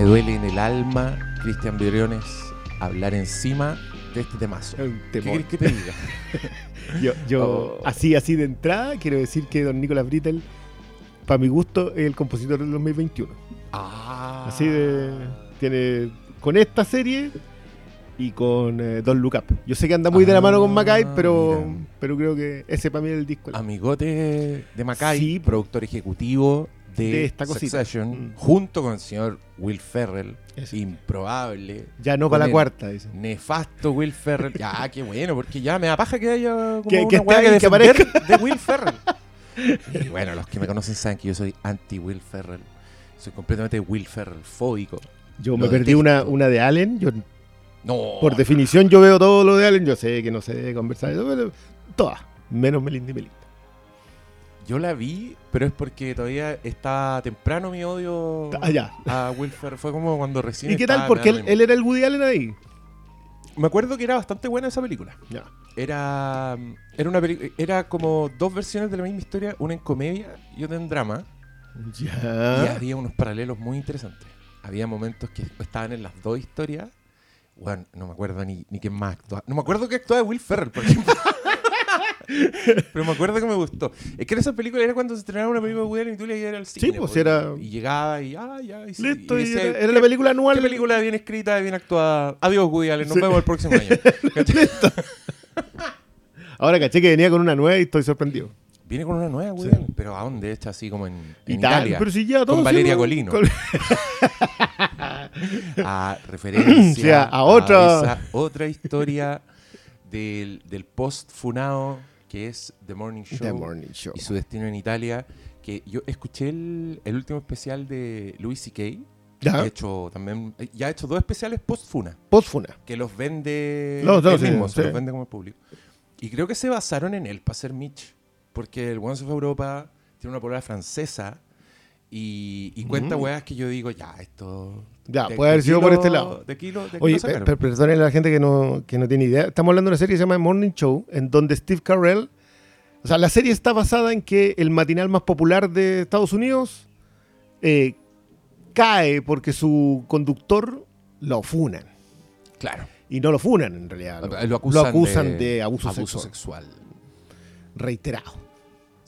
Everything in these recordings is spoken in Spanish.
Me duele en el alma, Cristian Briones, hablar encima de este temazo. ¿Qué querés que te diga? Yo, yo Oh. así, así de entrada, quiero decir que don Nicolás Brittel, para mi gusto, es el compositor del 2021. ah. Así de. Tiene. Con esta serie y con eh, Don Look Up. Yo sé que anda muy de la mano con Ah, Mackay, pero, mira. pero creo que ese para mí es el disco. Amigote de Macay, Sí. productor ejecutivo de, De esta cosita. Succession, Mm. junto con el señor Will Ferrell, Eso. improbable, Ya no para la cuarta, dicen. nefasto Will Ferrell. Ya, qué bueno, porque ya me da paja que haya como Que- una que weá que defender de Will Ferrell. Y bueno, los que me conocen saben que yo soy anti Will Ferrell. Soy completamente Will Ferrell fóbico. Yo me perdí una, una de Allen. Yo, No. por definición, yo veo todo lo de Allen. Yo sé que no debe conversar. pero Todas. Menos Melinda y Melinda. Yo la vi, pero es porque todavía está temprano mi odio Ah, ya. a Will Ferrell. Fue como cuando recién ¿Y qué tal? Porque él, él era el Woody Allen ahí. Me acuerdo que era bastante buena esa película. Ya. Era, era, una era como dos versiones de la misma historia, una en comedia y otra en drama. Y Ya. había unos paralelos muy interesantes. Había momentos que estaban en las dos historias. Bueno, no me acuerdo ni, ni quién más actuaba. No me acuerdo que actuaba Will Ferrell, por ejemplo. Pero me acuerdo que me gustó. Es que en esa película era cuando se estrenaba una película de Woody Allen y tú le ibas al cine. pues, po, era- Y llegaba y, ah, ya. Y, sí, Listo. y y decía, era, era ¿qué- la película anual. Qué película bien escrita, bien actuada. Adiós, Woody Allen. Nos Sí. vemos el próximo año. ¿Cachai? Ahora caché que venía con una nueva y estoy sorprendido. Viene con una nueva, Woody Sí. Allen. Pero ¿a dónde? Hecha así como en, en Italia. Italia. Pero si ya todo con Valeria sí, Colino. a referencia O sea, a otra- esa otra historia del, del post funado que es The Morning Show The Morning Show. y su destino en Italia que yo escuché el, el último especial de Louis C.K. Ya. Ha hecho también ya ha hecho dos especiales post funa Postfuna. que los vende Los dos, él sí, mismo, se sí. los vende como el público y creo que se basaron en él para hacer Mitch porque el One of Europa tiene una palabra francesa y, y cuenta Mm. weas que yo digo ya esto Ya, de- puede de haber sido por este lado. De aquí lo, de aquí Oye, lo sacaron. per- la gente que no, que no tiene idea. Estamos hablando de una serie que se llama Morning Show, en donde Steve Carell. O sea, la serie está basada en que el matinal más popular de Estados Unidos eh, cae porque su conductor lo funan. claro. Y no lo funan, en realidad. Lo, Lo acusan, acusan de, de, abuso, abuso sexual. sexual. Reiterado.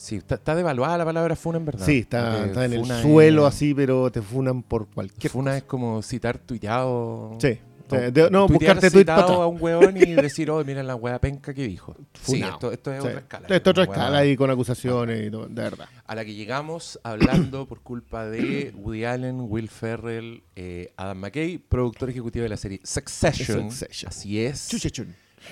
Sí, está, está devaluada la palabra funa en verdad. Sí, está, está en el suelo es- así, pero te funan por cualquier Funa cosa. es como citar tuiteado. Sí. No, De- de- no, buscarte atrás. a un hueón y decir, oh, mira la hueá penca que dijo. Sí, Funao. esto, esto es Sí. otra escala. Esto es otra escala y con acusaciones y todo, de verdad. A la que llegamos hablando por culpa de Woody Allen, Will Ferrell, eh, Adam McKay, productor ejecutivo de la serie Succession. Succession. Así es.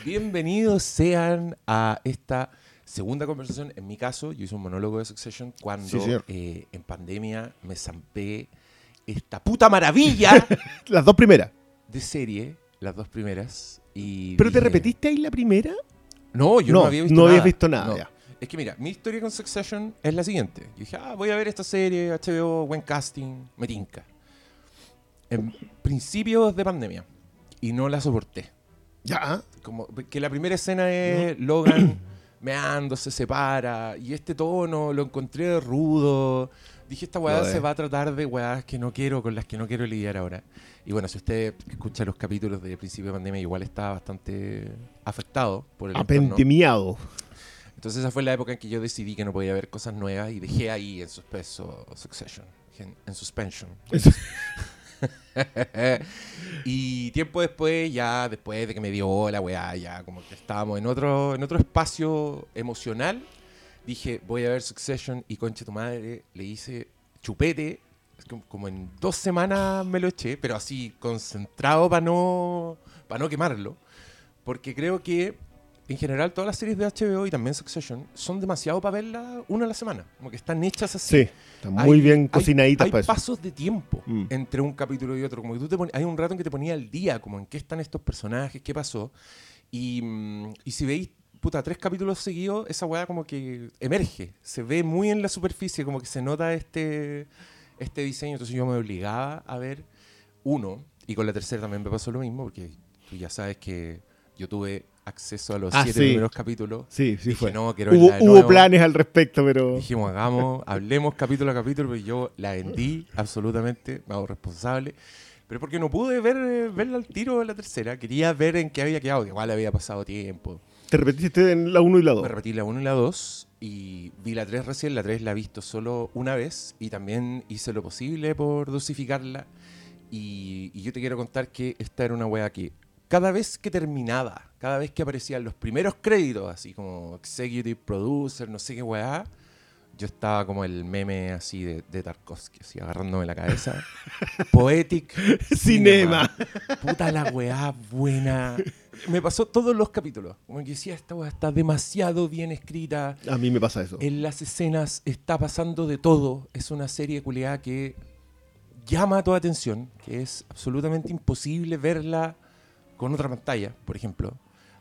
Bienvenidos sean a esta segunda conversación. En mi caso, yo hice un monólogo de Succession cuando Sí, eh, en pandemia me zampé esta puta maravilla Las dos primeras. de serie, las dos primeras. Y ¿Pero te repetiste ahí la primera? No, yo no, había visto no nada. habías visto nada. No. ya. Es que mira, mi historia con Succession es la siguiente. Yo dije, ah, voy a ver esta serie, HBO, buen casting, me tinca. En principios de pandemia. Y no la soporté. Ya. Como que la primera escena es Logan meando, se separa. Y este tono lo encontré rudo. Dije, esta weá se va a tratar de weás que no quiero, con las que no quiero lidiar ahora. Y bueno, si usted escucha los capítulos de principio de pandemia, igual está bastante afectado por el entorno. Apendemiado. Entonces esa fue la época en que yo decidí que no podía ver cosas nuevas y dejé ahí en suspenso Succession, en, en suspension. Y tiempo después, ya después de que me dio la weá, ya como que estábamos en otro, en otro espacio emocional, dije, voy a ver Succession y conche tu madre, le hice chupete, es como, como en dos semanas me lo eché, pero así concentrado para no, para no quemarlo, porque creo que en general todas las series de HBO y también Succession son demasiado para verla una a la semana, como que están hechas así. Sí. Están muy Hay- bien cocinaditas hay para eso. pasos de tiempo Mm. entre un capítulo y otro. Como que tú te pon- hay un rato en que te ponía al día, como en qué están estos personajes, qué pasó. Y, mm, y si veis, puta, tres capítulos seguidos, esa weá como que emerge. Se ve muy en la superficie, como que se nota este, este diseño. Entonces yo me obligaba a ver uno. Y con la tercera también me pasó lo mismo, porque tú ya sabes que yo tuve acceso a los Ah, siete sí. primeros capítulos. Sí, sí Dije, fue. no, quiero Hubo, de hubo planes al respecto, pero. Dijimos, hagamos, hablemos capítulo a capítulo, pero yo la vendí absolutamente, me hago responsable. Pero porque no pude ver, verla al tiro en la tercera. Quería ver en qué había quedado, que igual había pasado tiempo. ¿Te repetiste en la 1 y la 2? Me repetí la 1 y la 2 y vi la 3 recién. La 3 la he visto solo una vez y también hice lo posible por dosificarla. Y, y yo te quiero contar que esta era una wea que cada vez que terminaba, cada vez que aparecían los primeros créditos, así como Executive Producer, no sé qué weá, yo estaba como el meme así de, de Tarkovsky, así agarrándome la cabeza. Poetic Cinema. Puta la weá buena. Me pasó todos los capítulos. Como que decía, esta weá está demasiado bien escrita. A mí me pasa eso. En las escenas está pasando de todo. Es una serie culiada que llama toda atención, que es absolutamente imposible verla con otra pantalla, por ejemplo.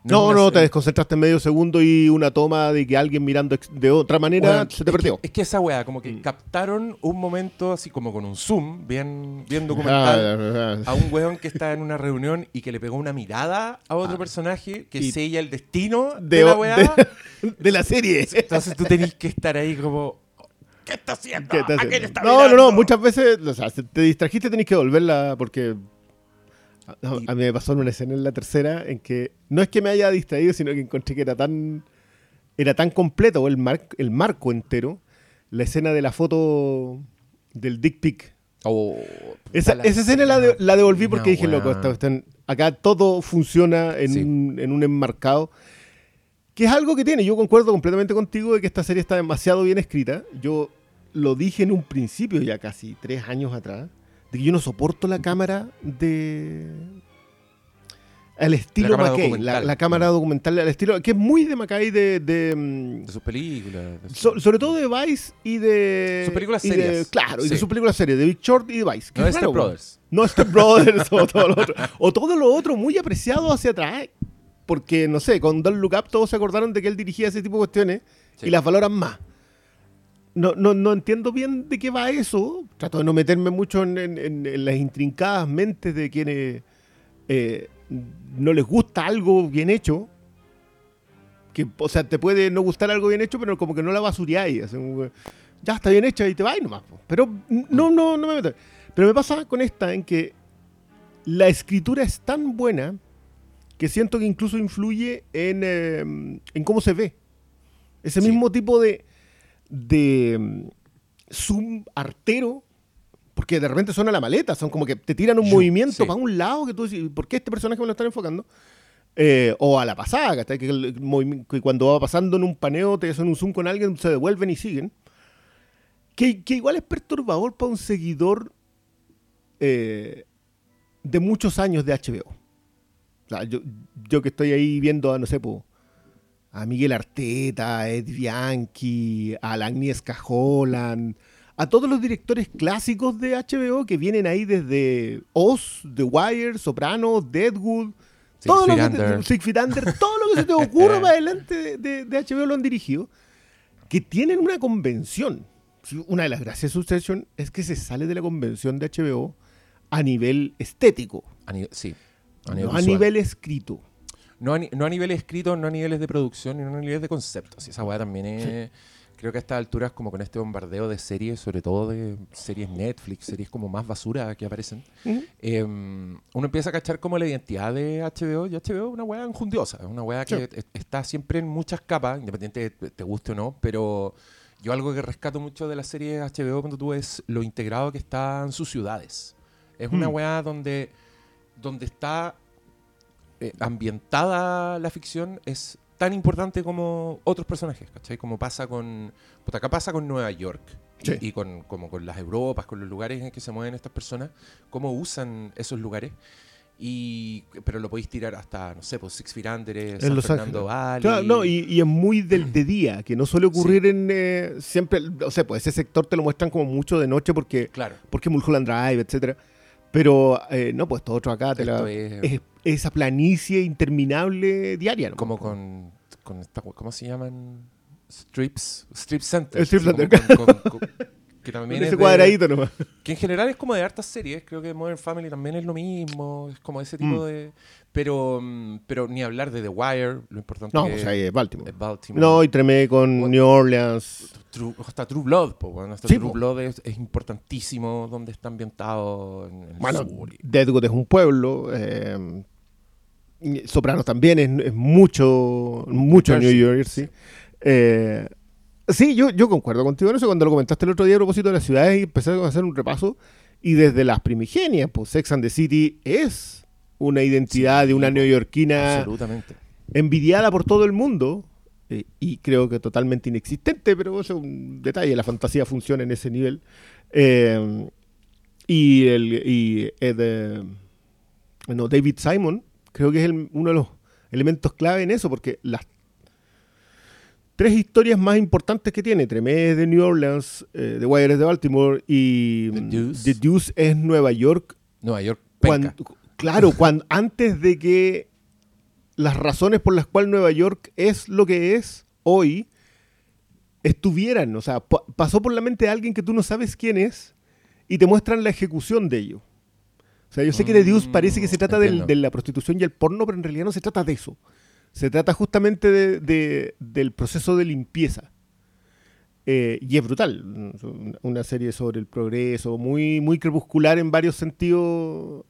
No, no, te desconcentraste en medio segundo y una toma de que alguien mirando de otra manera se te es perdió. Que, es que esa weá, como que Mm. captaron un momento así como con un zoom, bien, bien documental. Ah, ah, a un weón que está en una reunión y que le pegó una mirada a otro Ah. personaje que sella el destino de, de, la weá. de- de la serie. Entonces tú tenés que estar ahí como. ¿Qué está haciendo? ¿Qué está no, no, no, mirando?" muchas veces, o sea, te distrajiste tenés que volverla porque Y- a mí me pasó en una escena en la tercera en que no es que me haya distraído, sino que encontré que era tan era tan completo el, mar- el marco entero, la escena de la foto del dick pic. Oh, Esa, esa escena la, de- la devolví porque No, dije, loco, esta cuestión- acá todo funciona en, Sí. un, en un enmarcado. Que es algo que tiene. Yo concuerdo completamente contigo de que esta serie está demasiado bien escrita. Yo lo dije en un principio, ya casi tres años atrás, de que yo no soporto la cámara de. Al estilo la, documental. la cámara documental, al estilo. que es muy de McKay de. de, mm, De sus películas. de sus- so- sobre todo de Vice y de. Sus películas y de- serias. claro, y de sus películas serias, de Big Short y de Vice. no es Step Brothers. no Step Brothers o todo lo otro. O todo lo otro muy apreciado hacia atrás. Porque, no sé, con Don't Look Up todos se acordaron de que él dirigía ese tipo de cuestiones Sí. y las valoran más. No, no, no entiendo bien de qué va eso. Trato de no meterme mucho en, en- las intrincadas mentes de quienes eh, no les gusta algo bien hecho. Que, o sea, te puede no gustar algo bien hecho, pero como que no la basureáis. ya está bien hecha y te vas nomás. po. Pero no, no, no me meto. Pero me pasa con esta en que la escritura es tan buena que siento que incluso influye en, eh, en cómo se ve. Ese Sí. mismo tipo de, de mm, zoom artero, porque de repente suena la maleta, son como que te tiran un Yo, movimiento sí. para un lado que tú dices, ¿por qué este personaje me lo están enfocando? Eh, o a la pasada, que, el que cuando va pasando en un paneo te hacen un zoom con alguien, se devuelven y siguen. Que, que igual es perturbador para un seguidor eh, de muchos años de HBO. O sea, yo, yo que estoy ahí viendo a, no sé, po, a Miguel Arteta, a Ed Bianchi, a la Agnieszka Holland, a todos los directores clásicos de HBO que vienen ahí desde Oz, The Wire, Sopranos, Deadwood, Six todo lo Feet que te- Under. Six Feet Under, todo lo que se te ocurra para adelante de, HBO lo han dirigido, que tienen una convención. Una de las gracias de Succession es que se sale de la convención de HBO a nivel estético, A nivel- sí. A no nivel escrito. No a, ni- no a niveles escritos, no a niveles de producción, y no a niveles de conceptos. Y esa weá también es. Creo que a estas alturas, como con este bombardeo de series, sobre todo de series Netflix, series como más basura que aparecen, eh, uno empieza a cachar como la identidad de HBO. Y HBO es una weá enjundiosa, es una weá que Sí. es- está siempre en muchas capas, independiente de te- te guste o no, pero yo algo que rescato mucho de la serie HBO cuando tú es lo integrado que está en sus ciudades. Es una Mm. weá donde, donde está eh, ambientada la ficción es tan importante como otros personajes, ¿cachai? Como pasa con... Puta, acá pasa con Nueva York. y- Sí. Y, con, como con las Europas, con los lugares en que se mueven estas personas, cómo usan esos lugares. Y, pero lo podéis tirar hasta, no sé, pues Six Feet Under, En San Los Fernando. Valley. Claro, no, y, y es muy del de día, que no suele ocurrir en eh, siempre, o sea, pues ese sector te lo muestran como mucho de noche porque, Claro. porque Mulholland Drive, etcétera. Pero eh, no, pues todo otro acá te Esto la, es- es esa planicie interminable diaria. ¿no? Como con, con esta, ¿cómo se llaman? Strips, strip centers. El strip center. con- con- con- que también es ese de- cuadradito nomás. que en general es como de hartas series, creo que Modern Family también es lo mismo, es como ese tipo Mm. de... Pero, mm, pero ni hablar de The Wire, lo importante No, que pues es Baltimore. es Baltimore. No, y tremé con. New Orleans. True- hasta True Blood, po, bueno, hasta Sí, True po. Blood es, es importantísimo donde está ambientado en, el Bueno, sur. Deadwood es un pueblo. eh, Sopranos también es, es mucho, mucho Jersey. New Jersey. Eh, sí, yo, yo concuerdo contigo en eso. Cuando lo comentaste el otro día a propósito de las ciudades y empecé a hacer un repaso. Y desde las primigenias, pues Sex and the City es una identidad Sí, de una neoyorquina Absolutamente. envidiada por todo el mundo. eh, y creo que totalmente inexistente, pero eso es un detalle. La fantasía funciona en ese nivel. Eh, y el y Ed, eh, bueno, David Simon, creo que es el- uno de los elementos clave en eso, porque las tres historias más importantes que tiene, Tremé es de New Orleans, eh, The Wire es de Baltimore y The mm, Deuce. The Deuce es Nueva York. Nueva York, Cuando. Claro, cuando, antes de que las razones por las cuales Nueva York es lo que es hoy estuvieran, o sea, pa- pasó por la mente de alguien que tú no sabes quién es y te muestran la ejecución de ello. O sea, yo sé que de Mm, parece que se trata del- de la prostitución y el porno, pero en realidad no se trata de eso. Se trata justamente de- de- del proceso de limpieza. Eh, y es brutal. Una serie sobre el progreso, muy, muy crepuscular en varios sentidos.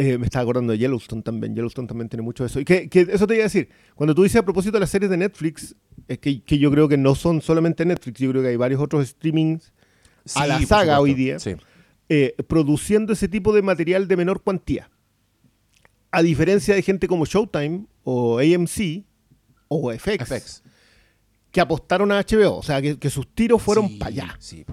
Eh, me estaba acordando de Yellowstone también. Yellowstone también tiene mucho de eso. Y que, que eso te iba a decir. Cuando tú dices a propósito de las series de Netflix, es que, que yo creo que no son solamente Netflix, yo creo que hay varios otros streamings a la saga hoy día. Sí. eh, produciendo ese tipo de material de menor cuantía. A diferencia de gente como Showtime o AMC o FX, FX. que apostaron a HBO, o sea, que, que sus tiros fueron Sí, para allá. Sí.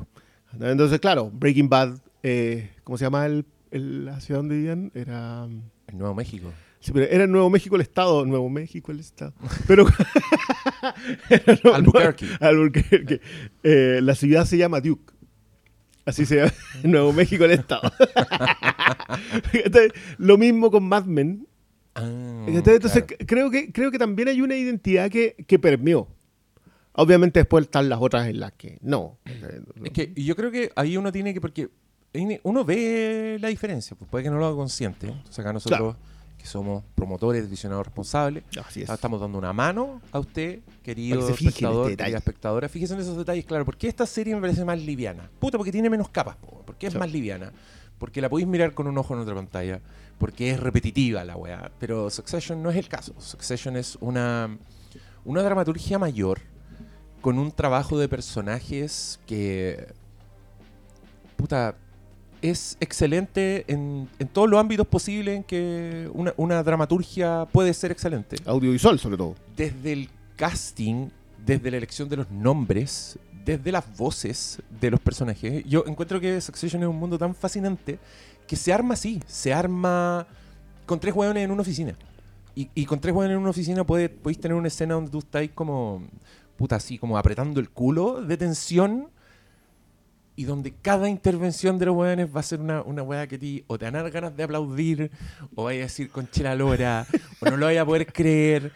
Entonces, claro, Breaking Bad, eh, ¿cómo se llama el, el- la ciudad donde vivían? Era, En Nuevo México. sí, pero era Nuevo México el estado, Nuevo México el estado. Pero no- Albuquerque. no, Albuquerque. Eh, la ciudad se llama Duke. Así se llama Nuevo México el estado. Entonces, lo mismo con Mad Men. Ah, Entonces, claro. creo, que, creo que también hay una identidad que, que permeó. Obviamente después están las otras en las que no. Es que yo creo que ahí uno tiene que, porque uno ve la diferencia, pues puede que no lo haga consciente. Entonces acá nosotros, que somos promotores, visionados responsables, Así es. estamos dando una mano a usted, querido en espectador, este querida espectadora. Fíjese en esos detalles, claro. ¿Por qué esta serie me parece más liviana? Puta, porque tiene menos capas. po, ¿Por qué es más liviana? Porque la podéis mirar con un ojo en otra pantalla. Porque es repetitiva la weá. Pero Succession no es el caso. Succession es una, una dramaturgia mayor con un trabajo de personajes que. Puta. Es excelente en, en todos los ámbitos posibles en que una, una dramaturgia puede ser excelente Audiovisual, sobre todo. desde el casting, desde la elección de los nombres, desde las voces de los personajes. Yo encuentro que Succession es un mundo tan fascinante que se arma así, se arma con tres hueones en una oficina. Y, y con tres hueones en una oficina puede, podéis tener una escena donde tú estáis como, puta, así, como apretando el culo de tensión y donde cada intervención de los hueones va a ser una, una hueá que ti o te van a dar ganas de aplaudir, o vaya a decir con chela lora, o no lo vaya a poder creer,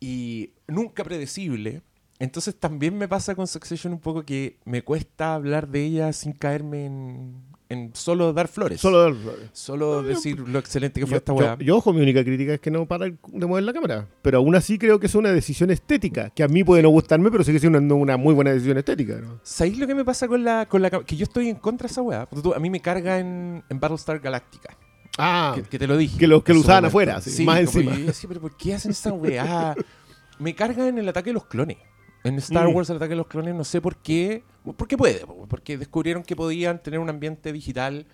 y nunca predecible. Entonces también me pasa con Succession un poco que me cuesta hablar de ella sin caerme en, en solo dar flores. Solo Solo decir lo excelente que fue yo, esta weá. yo, ojo, mi única crítica es que no para de mover la cámara. Pero aún así creo que es una decisión estética, que a mí puede no gustarme, pero sigue siendo una, una muy buena decisión estética. ¿no? ¿Sabéis lo que me pasa con la, con la Que yo estoy en contra de esa weá. Porque tú- A mí me carga en, en Battlestar Galactica. Ah, Que, que te lo dije. que lo- que lo usaban afuera, sí, más encima. yo decía, pero ¿por qué hacen esa weá? me carga en el ataque de los clones. En Star Mm. Wars, el ataque de los clones, no sé por qué. Porque puede, po, porque descubrieron que podían tener un ambiente digital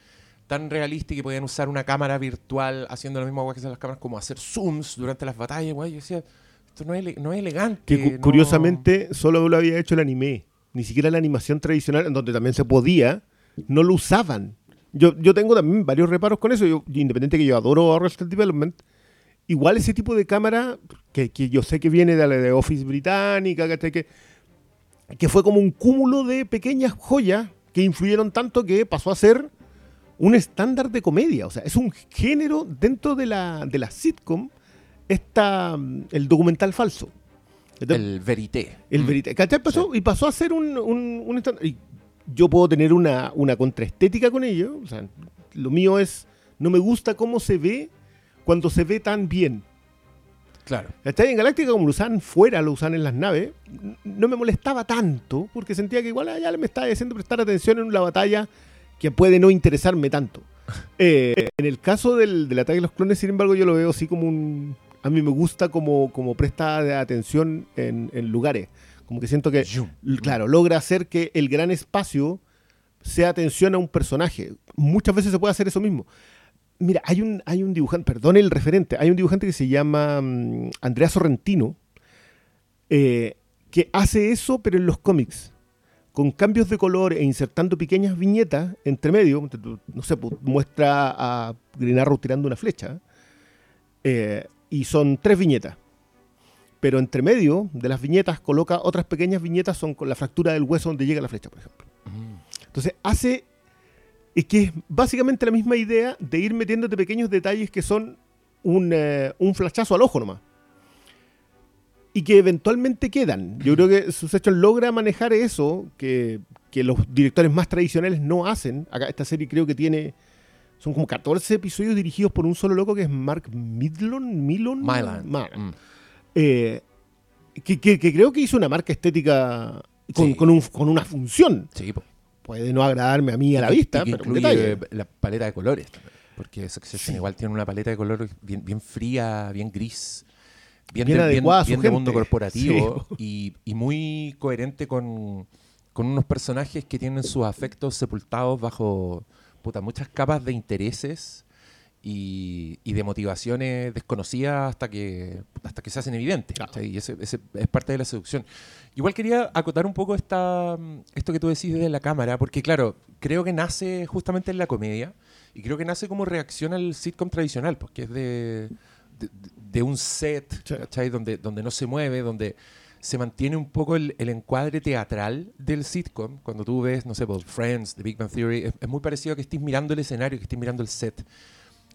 tan realista y que podían usar una cámara virtual haciendo lo mismo que hacen las cámaras, como hacer zooms durante las batallas, weá. Yo decía, esto no es, no es elegante. que cu- no- curiosamente solo lo había hecho el anime. Ni siquiera la animación tradicional, en donde también se podía, no lo usaban. Yo, yo tengo también varios reparos con eso. Yo, independiente que yo adoro Arrested Development, igual ese tipo de cámara, que, que yo sé que viene de la de Office británica, que, que fue como un cúmulo de pequeñas joyas que influyeron tanto que pasó a ser un estándar de comedia. O sea, es un género dentro de la, de la sitcom, esta, mm, el documental falso. El verité. el Mm. verité. ¿Cachai? Pasó, Y pasó a ser un, un, un estándar. Y yo puedo tener una, una contraestética con ello. O sea, lo mío es, no me gusta cómo se ve cuando se ve tan bien. Claro. En Galáctica, como lo usan fuera, lo usan en las naves, no me molestaba tanto, porque sentía que igual ah, ya me estaba haciendo prestar atención en una batalla que puede no interesarme tanto. Eh, en el caso del, del ataque de los clones, sin embargo, yo lo veo así como un... A mí me gusta como, como presta atención en, en lugares. Como que siento que, claro, logra hacer que el gran espacio sea atención a un personaje. Muchas veces se puede hacer eso mismo. Mira, hay un, hay un dibujante, perdón el referente, hay un dibujante que se llama mm, Andrea Sorrentino, eh, que hace eso, pero en los cómics, con cambios de color e insertando pequeñas viñetas entre medio. No sé, pues, muestra a Green Arrow tirando una flecha, eh, y son tres viñetas. Pero entre medio de las viñetas coloca otras pequeñas viñetas, son con la fractura del hueso donde llega la flecha, por ejemplo. Mm. Entonces hace es que es básicamente la misma idea de ir metiéndote pequeños detalles que son un, eh, un flashazo al ojo nomás. Y que eventualmente quedan. Yo creo que Succession logra manejar eso que, que los directores más tradicionales no hacen. Acá esta serie creo que tiene... Son como 14 episodios dirigidos por un solo loco que es Mark Midlon. Milon. Mylan. Mm. Eh, que, que- que creo que hizo una marca estética con, Sí. con un- con una función. Sí, po. Puede no agradarme a mí a la vista, y que pero incluye la paleta de colores también. Porque Succession Sí. igual tiene una paleta de colores bien, bien fría, bien gris, bien, Bien de, adecuada bien de mundo corporativo y, y muy coherente con, con unos personajes que tienen sus afectos sepultados bajo puta, muchas capas de intereses y, y de motivaciones desconocidas hasta que, hasta que se hacen evidentes. Claro. Y ese, ese es parte de la seducción. Igual quería acotar un poco esta, esto que tú decís desde la cámara, porque claro, creo que nace justamente en la comedia y creo que nace como reacción al sitcom tradicional, porque es de, de, de un set, Sí. Donde, donde no se mueve, donde se mantiene un poco el, el encuadre teatral del sitcom. Cuando tú ves, no sé, pues, Friends, The Big Bang Theory, es, es muy parecido a que estés mirando el escenario, que estés mirando el set.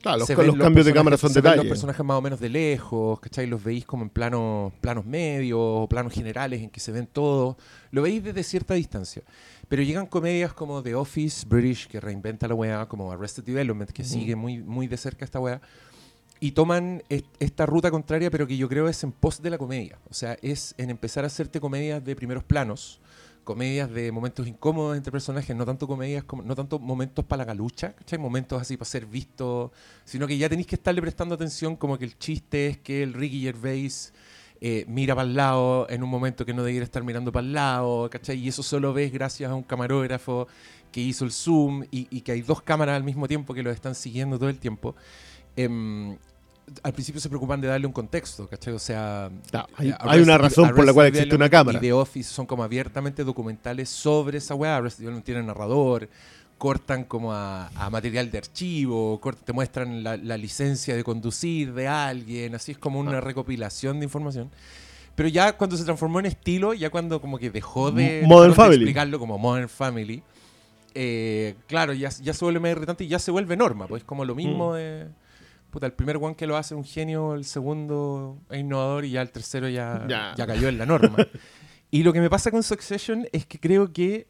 Claro, los, los ven cambios de cámara son detalles. los personajes más o menos de lejos, ¿cachai? Los veis como en planos, planos medios o planos generales en que se ven todos. Lo veis desde cierta distancia. Pero llegan comedias como The Office British, que reinventa la weá, como Arrested Development, que sigue muy, muy de cerca esta weá. Y toman est- esta ruta contraria, pero que yo creo es en pos de la comedia. O sea, es en empezar a hacerte comedias de primeros planos, comedias de momentos incómodos entre personajes, no tanto comedias, como, no tanto momentos para la galucha, ¿cachai? Momentos así para ser visto, sino que ya tenéis que estarle prestando atención como que el chiste es que el Ricky Gervais eh, mira para el lado en un momento que no debiera estar mirando para el lado, ¿cachai? Y eso solo ves gracias a un camarógrafo que hizo el zoom y, que hay dos cámaras al mismo tiempo que los están siguiendo todo el tiempo. Em, al principio se preocupan de darle un contexto, ¿cachai? O sea, hay- eh, hay una Arrested- razón por la cual existe una cámara. Y The Office son como abiertamente documentales sobre esa weá. Arrested Development tiene narrador, cortan como a, a material de archivo, cort- te muestran la, la licencia de conducir de alguien, así es como una Ah. recopilación de información. Pero ya cuando se transformó en estilo, ya cuando como que dejó de, M- Modern dejaron de Family. explicarlo como Modern Family, eh, claro, ya, ya se vuelve más irritante y ya se vuelve norma, pues como lo mismo Mm. de... Puta, el primer one que lo hace un genio, el segundo es innovador y ya el tercero ya, Ya. ya cayó en la norma. y lo que me pasa con Succession es que creo que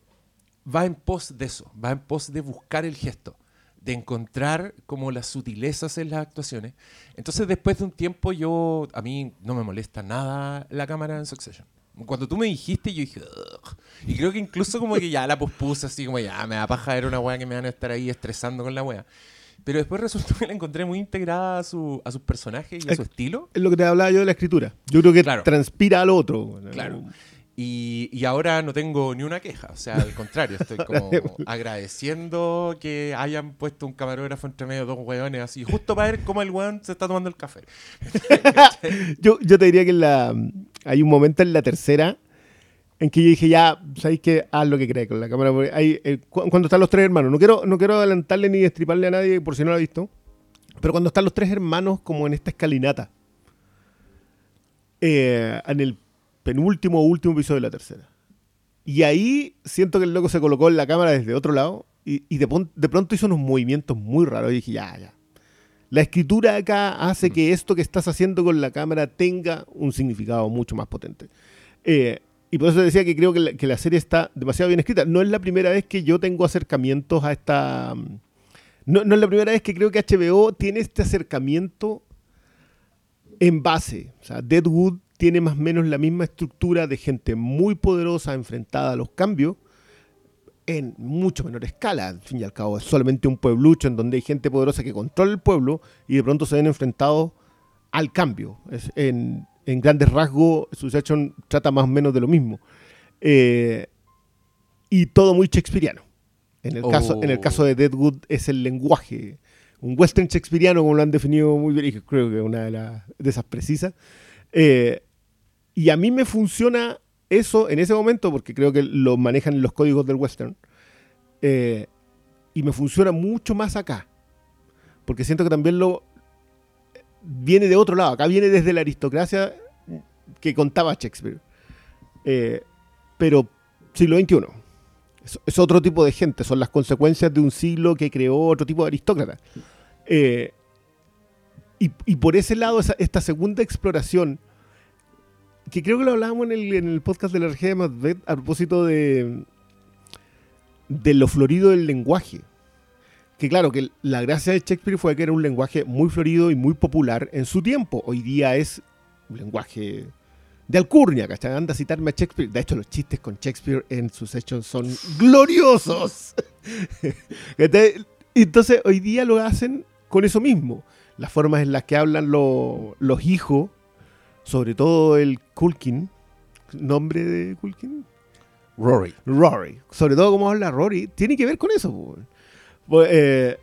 va en pos de eso, va en pos de buscar el gesto, de encontrar como las sutilezas en las actuaciones. Entonces después de un tiempo yo, a mí no me molesta nada la cámara en Succession. Cuando tú me dijiste, yo dije, "Ugh". y creo que incluso como que ya la pospuse así como ya me da paja, era una wea que me van a estar ahí estresando con la wea. Pero después resultó que la encontré muy integrada a, su, a sus personajes y a Es- su estilo. Es lo que te hablaba yo de la escritura. Yo creo que Claro. transpira al otro. Claro. Y, y ahora no tengo ni una queja, o sea, al contrario, estoy como agradeciendo que hayan puesto un camarógrafo entre medio de dos hueones así, justo para ver cómo el hueón se está tomando el café. Yo, yo te diría que en la, hay un momento en la tercera en que yo dije, ya, ¿sabéis qué? Haz lo que crees con la cámara. hay, eh, cu- cuando están los tres hermanos, no quiero, no quiero adelantarle ni destriparle a nadie por si no lo ha visto, pero cuando están los tres hermanos como en esta escalinata, eh, en el penúltimo o último episodio de la tercera. Y ahí siento que el loco se colocó en la cámara desde otro lado y, y de, de pronto hizo unos movimientos muy raros. Y dije, ya, ya. La escritura acá hace que esto que estás haciendo con la cámara tenga un significado mucho más potente. Eh, y por eso decía que creo que la, serie está demasiado bien escrita. No es la primera vez que yo tengo acercamientos a esta... mm, No, no es la primera vez que creo que HBO tiene este acercamiento en base. O sea, Deadwood tiene más o menos la misma estructura de gente muy poderosa enfrentada a los cambios en mucho menor escala. Al fin y al cabo, es solamente un pueblucho en donde hay gente poderosa que controla el pueblo y de pronto se ven enfrentados al cambio. En grandes rasgos, Succession trata más o menos de lo mismo. Eh, y todo muy shakespeariano. En el, caso, en el Oh. caso de Deadwood es el lenguaje. Un western shakespeariano, como lo han definido muy bien, y creo que una de, las- de esas precisas. Eh, y a mí me funciona eso en ese momento, porque creo que lo manejan los códigos del western. Eh, y me funciona mucho más acá. Porque siento que también lo viene de otro lado. Acá viene desde la aristocracia que contaba Shakespeare. Eh, pero siglo XXI. Es, otro tipo de gente. Son las consecuencias de un siglo que creó otro tipo de aristócrata. Eh, y, por ese lado, esa- esta segunda exploración, que creo que lo hablábamos en el, en el podcast de la RG de Macbeth a propósito de, de lo florido del lenguaje. Que claro, que la gracia de Shakespeare fue que era un lenguaje muy florido y muy popular en su tiempo. Hoy día es un lenguaje de alcurnia, ¿cachai? Anda a citarme a Shakespeare. De hecho, los chistes con Shakespeare en sus hechos son gloriosos. Entonces, hoy día lo hacen con eso mismo. Las formas en las que hablan lo- los hijos, sobre todo el Culkin. ¿Nombre de Culkin? Rory. Rory. Sobre todo como habla Rory, tiene que ver con eso. Eh,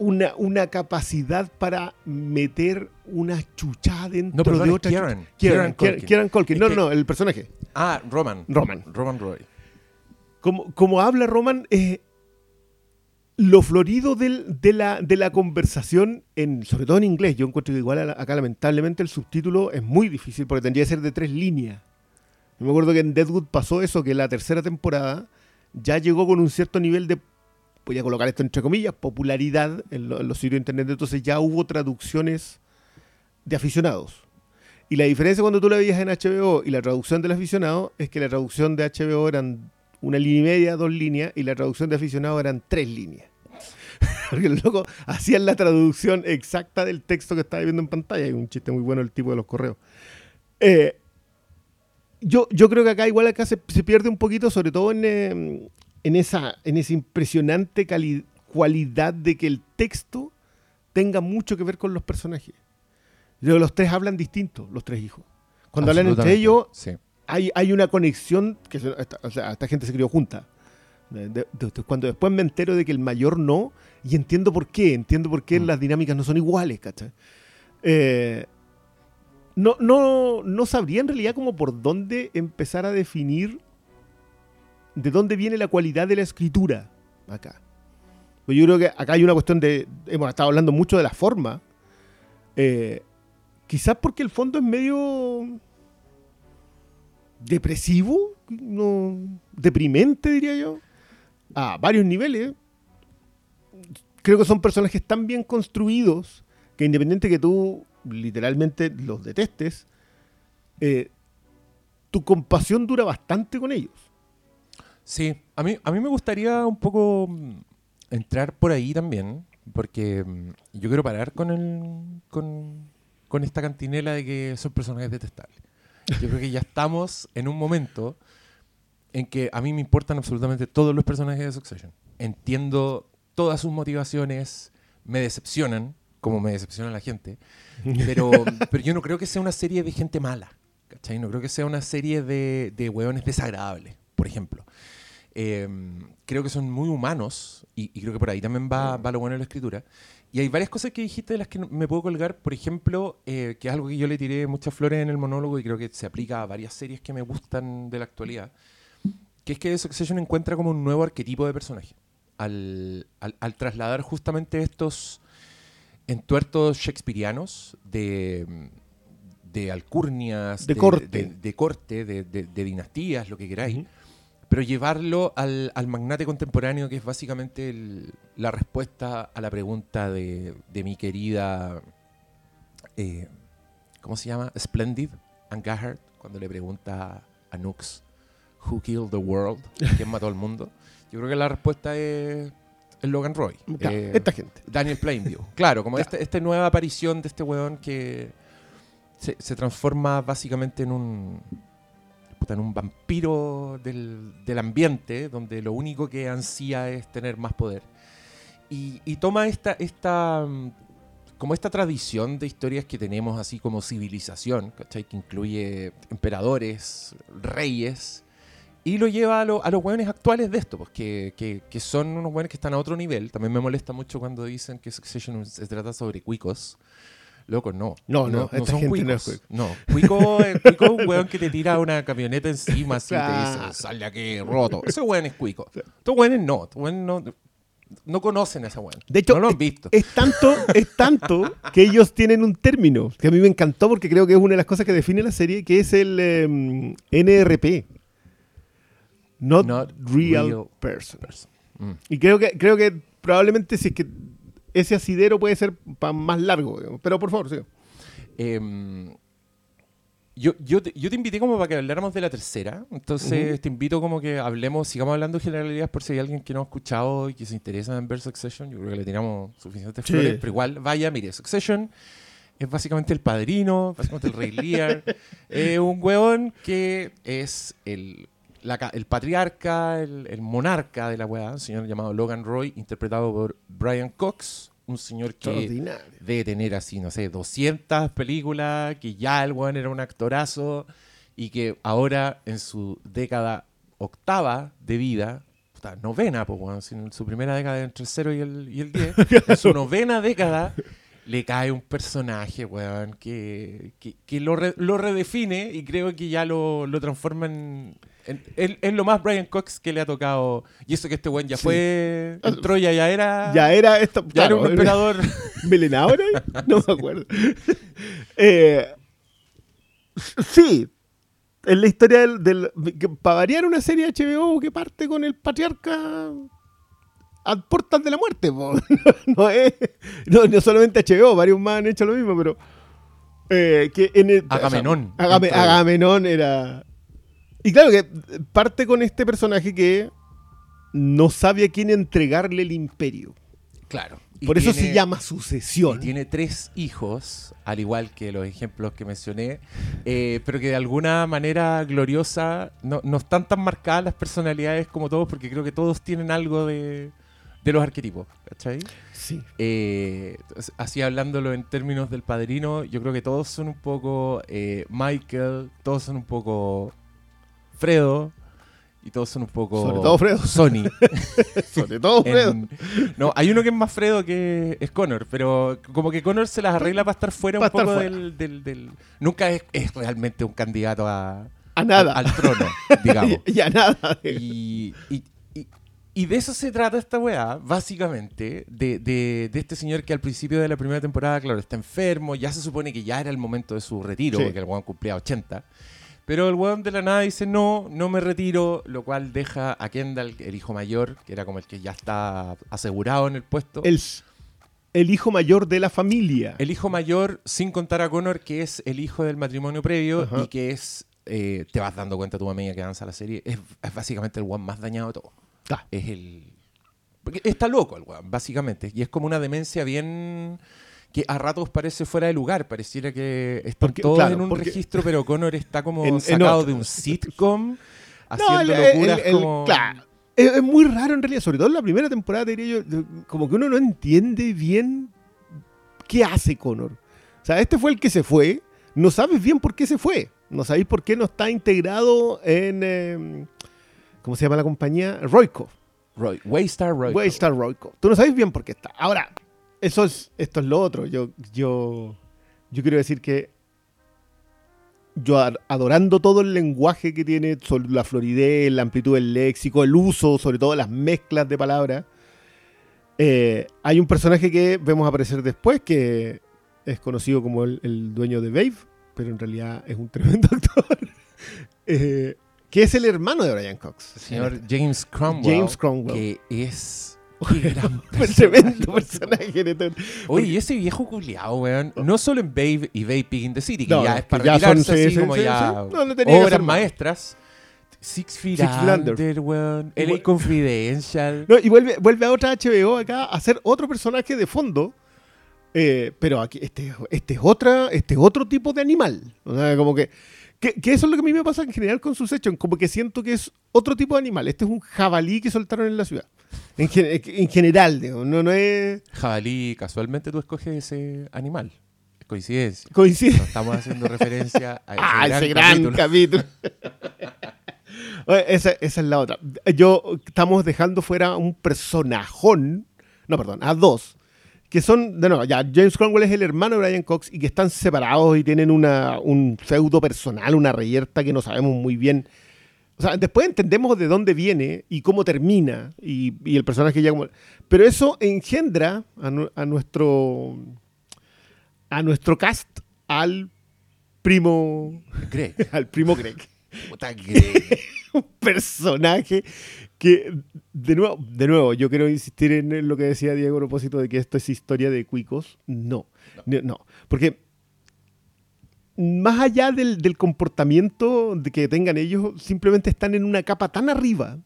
una, una capacidad para meter una chuchada dentro No, perdón, de otra Kieran. Kieran, Kieran Culkin. Kieran Culkin. Es No, que- no, no, el personaje. Ah, Roman. Roman. Roman Roy. Como, como habla Roman, eh, lo florido del- de, la, de la conversación, en, sobre todo en inglés, yo encuentro que igual acá lamentablemente el subtítulo es muy difícil porque tendría que ser de tres líneas. Yo me acuerdo que en Deadwood pasó eso, que la tercera temporada ya llegó con un cierto nivel de, voy a colocar esto entre comillas, popularidad en, lo- en los sitios de internet, entonces ya hubo traducciones de aficionados. Y la diferencia cuando tú la veías en HBO y la traducción del aficionado es que la traducción de HBO eran una línea y media, dos líneas, y la traducción de aficionado eran tres líneas. Porque los locos hacían la traducción exacta del texto que estaba viendo en pantalla. Y un chiste muy bueno el tipo de los correos. Eh, yo, yo creo que acá igual acá se, pierde un poquito, sobre todo en, eh, en, esa, en esa impresionante cali- cualidad de que el texto tenga mucho que ver con los personajes. Los tres hablan distinto, los tres hijos. Cuando hablan entre ellos, Sí. hay, hay una conexión que esta, o sea, esta gente se crió junta. De- de- de- cuando después me entero de que el mayor no, y entiendo por qué, entiendo por qué Mm. las dinámicas no son iguales, ¿cachai? Eh, no, no, no sabría en realidad como por dónde empezar a definir de dónde viene la cualidad de la escritura acá. Pues yo creo que acá hay una cuestión de, hemos estado hablando mucho de la forma, eh, quizás porque el fondo es medio depresivo, no, deprimente diría yo, a varios niveles. Creo que son personajes tan bien construidos que independiente que tú literalmente los detestes, eh, tu compasión dura bastante con ellos. Sí, a mí, a mí me gustaría un poco mm, entrar por ahí también, porque mm, yo quiero parar con, el, con, con esta cantinela de que son personajes detestables. Yo creo que ya estamos en un momento en que a mí me importan absolutamente todos los personajes de Succession. Entiendo todas sus motivaciones, me decepcionan, como me decepciona la gente, pero, pero yo no creo que sea una serie de gente mala, ¿cachai? No creo que sea una serie de, de hueones desagradables, por ejemplo. Eh, creo que son muy humanos y, y creo que por ahí también va, va lo bueno de la escritura. Y hay varias cosas que dijiste de las que me puedo colgar, por ejemplo, eh, que es algo que yo le tiré muchas flores en el monólogo y creo que se aplica a varias series que me gustan de la actualidad, que es que The Succession encuentra como un nuevo arquetipo de personaje. Al, al- al trasladar justamente estos entuertos shakespearianos de, de alcurnias, De corte. de, de corte, de, de- de dinastías, lo que queráis, pero llevarlo al, al magnate contemporáneo, que es básicamente el- la respuesta a la pregunta de, de mi querida, eh, ¿cómo se llama? Splendid, Anne Gahart, cuando le pregunta Anux, Who Killed the World? ¿Quién mató al mundo? Yo creo que la respuesta es, es Logan Roy. Claro, Eh, esta gente. Daniel Plainview. Claro, como Claro. esta, esta nueva aparición de este weón que se, se transforma básicamente en un puta, en un vampiro del, del ambiente, donde lo único que ansía es tener más poder. Y, y toma esta, esta mm, como esta tradición de historias que tenemos así como civilización, ¿cachai? Que incluye emperadores, reyes, y lo lleva a, lo- a los hueones actuales de esto, pues, que, que- que son unos hueones que están a otro nivel. También me molesta mucho cuando dicen que Succession se trata sobre cuicos. Loco, no. No, no, esta son gente no es cuicos. No, cuico, es- cuico es un hueón que te tira una camioneta encima así y te dice, sal de aquí, roto. Ese hueón es cuico. Estos hueones no, estos hueones no, no conocen a ese hueón. De hecho, no lo han visto. Es tanto, es tanto que ellos tienen un término que a mí me encantó porque creo que es una de las cosas que define la serie, que es el em, NRP. Not, Not real, real person. Mm. Y creo que, creo que probablemente si es que ese asidero puede ser más largo, digamos. pero por favor, sí. Em, yo, yo, te, yo te invité como para que habláramos de la tercera. Entonces te invito como que hablemos, sigamos hablando de generalidades por si hay alguien que no ha escuchado y que se interesa en ver Succession. Yo creo que le tiramos suficientes Sí. flores, pero igual, vaya, mire, Succession es básicamente el padrino, básicamente el rey Lear. Eh, un hueón que es el, la el patriarca, el, el monarca de la weá, un señor llamado Logan Roy, interpretado por Brian Cox, un señor que debe tener así, no sé, 200 películas, que ya el weón era un actorazo y que ahora en su década octava de vida, puta, novena, pues weón, en su primera década entre el 0 y el, y el 10, en su novena década le cae un personaje, weón, que, que, que lo, re- lo redefine y creo que ya lo, lo transforma en... en lo más Brian Cox que le ha tocado. Y eso que este weón ya Sí. fue en Troya, ya era. Ya era esto. ya era un emperador. ¿Melenaura? No me acuerdo. Eh, sí. Es la historia del. del- que para variar una serie de HBO que parte con el patriarca a puertas de la muerte. No, es, no, no solamente HBO, varios más han hecho lo mismo, pero. eh, que en el, Agamenón. o sea, Agame-. Agamenón era. Y claro que parte con este personaje que no sabe a quién entregarle el imperio. Claro. Por eso se llama Y sucesión. tiene tres hijos, al igual que los ejemplos que mencioné, eh, pero que de alguna manera gloriosa no, no están tan marcadas las personalidades como todos, porque creo que todos tienen algo de, de los arquetipos. ¿Cachai? Sí. Eh, así hablándolo en términos del padrino, yo creo que todos son un poco eh, Michael, todos son un poco Fredo y todos son un poco Sobre todo Fredo. Sony. Sobre todo, Fredo. En- no, hay uno que es más Fredo que es Connor, pero como que Connor se las arregla para estar fuera Para un poco del, del- del- Nunca es, es realmente un candidato a, A nada. al, al trono, digamos. Y a nada. Y, y- y- y de eso se trata esta weá, básicamente, de, de- de este señor que al principio de la primera temporada, claro, está enfermo, ya se supone que ya era el momento de su retiro, Sí. porque el weón cumplía 80. Pero el weón de la nada dice, no, no me retiro, lo cual deja a Kendall, el hijo mayor, que era como el que ya está asegurado en el puesto. El, el hijo mayor de la familia. El hijo mayor, sin contar a Connor, que es el hijo del matrimonio previo Ajá. y que es, eh, te vas dando cuenta tú a medida que avanza la serie, es, es básicamente el weón más dañado de todo. Ah. Es el... Porque está loco el weón, básicamente. Y es como una demencia bien... que a ratos parece fuera de lugar. Pareciera que están Porque, todos claro, en un porque- registro, pero Connor está como En- sacado de un sitcom, No, haciendo el- el- locuras el- como... claro. Es, es muy raro en realidad, sobre todo en la primera temporada, te diría yo, como que uno no entiende bien qué hace Connor. O sea, este fue el que se fue, no sabes bien por qué se fue, no sabéis por qué no está integrado en, eh, ¿cómo se llama la compañía? Royco. Roy, Waystar Roy. Waystar Royco. Tú no sabes bien por qué está. Ahora, eso es, esto es lo otro. Yo, yo, yo quiero decir que yo ad- adorando todo el lenguaje que tiene, sobre la floridez, la amplitud del léxico, el uso, sobre todo las mezclas de palabras, eh, hay un personaje que vemos aparecer después que es conocido como el, el dueño de Babe, pero en realidad es un tremendo actor, eh, que es el hermano de Brian Cox. El señor James Cromwell. James Cromwell. Que es Qué gran tremendo personaje. Oye, y ese viejo culiao, weón. No solo en Babe y Babe Pig in the City, que No, ya es para ya son- así sí, como sí, ya sí. No, no obras maestras. Six Feet, Six Under. Under, weón. LA Confidential. No, y vuelve, vuelve a otra HBO acá a hacer otro personaje de fondo. eh, pero aquí, este, este es otra, este es otro tipo de animal. O sea, como que, que, que eso es lo que a mí me pasa en general con Succession. Como que siento que es otro tipo de animal. Este es un jabalí que soltaron en la ciudad. En, gen- en general, digo, no, no es. Jabalí, casualmente tú escoges ese animal. Coincidencia. Coincide. No estamos haciendo referencia a ese, Ah, gran, ese gran capítulo. capítulo. Oye, esa, esa es la otra. Yo estamos dejando fuera un personajón, no, perdón, a dos, que son, de nuevo, ya, James Cromwell es el hermano de Brian Cox y que están separados y tienen una, un feudo personal, una reyerta que no sabemos muy bien. O sea, después entendemos de dónde viene y cómo termina y, y el personaje ya como... Pero eso engendra a, nu- a nuestro a nuestro cast al primo Greg. al primo Greg. Puta Greg. Un personaje que, de nuevo, de nuevo, yo quiero insistir en lo que decía Diego a propósito de que esto es historia de cuicos. No, no, no. porque más allá del, del comportamiento de que tengan ellos, simplemente están en una capa tan arriba.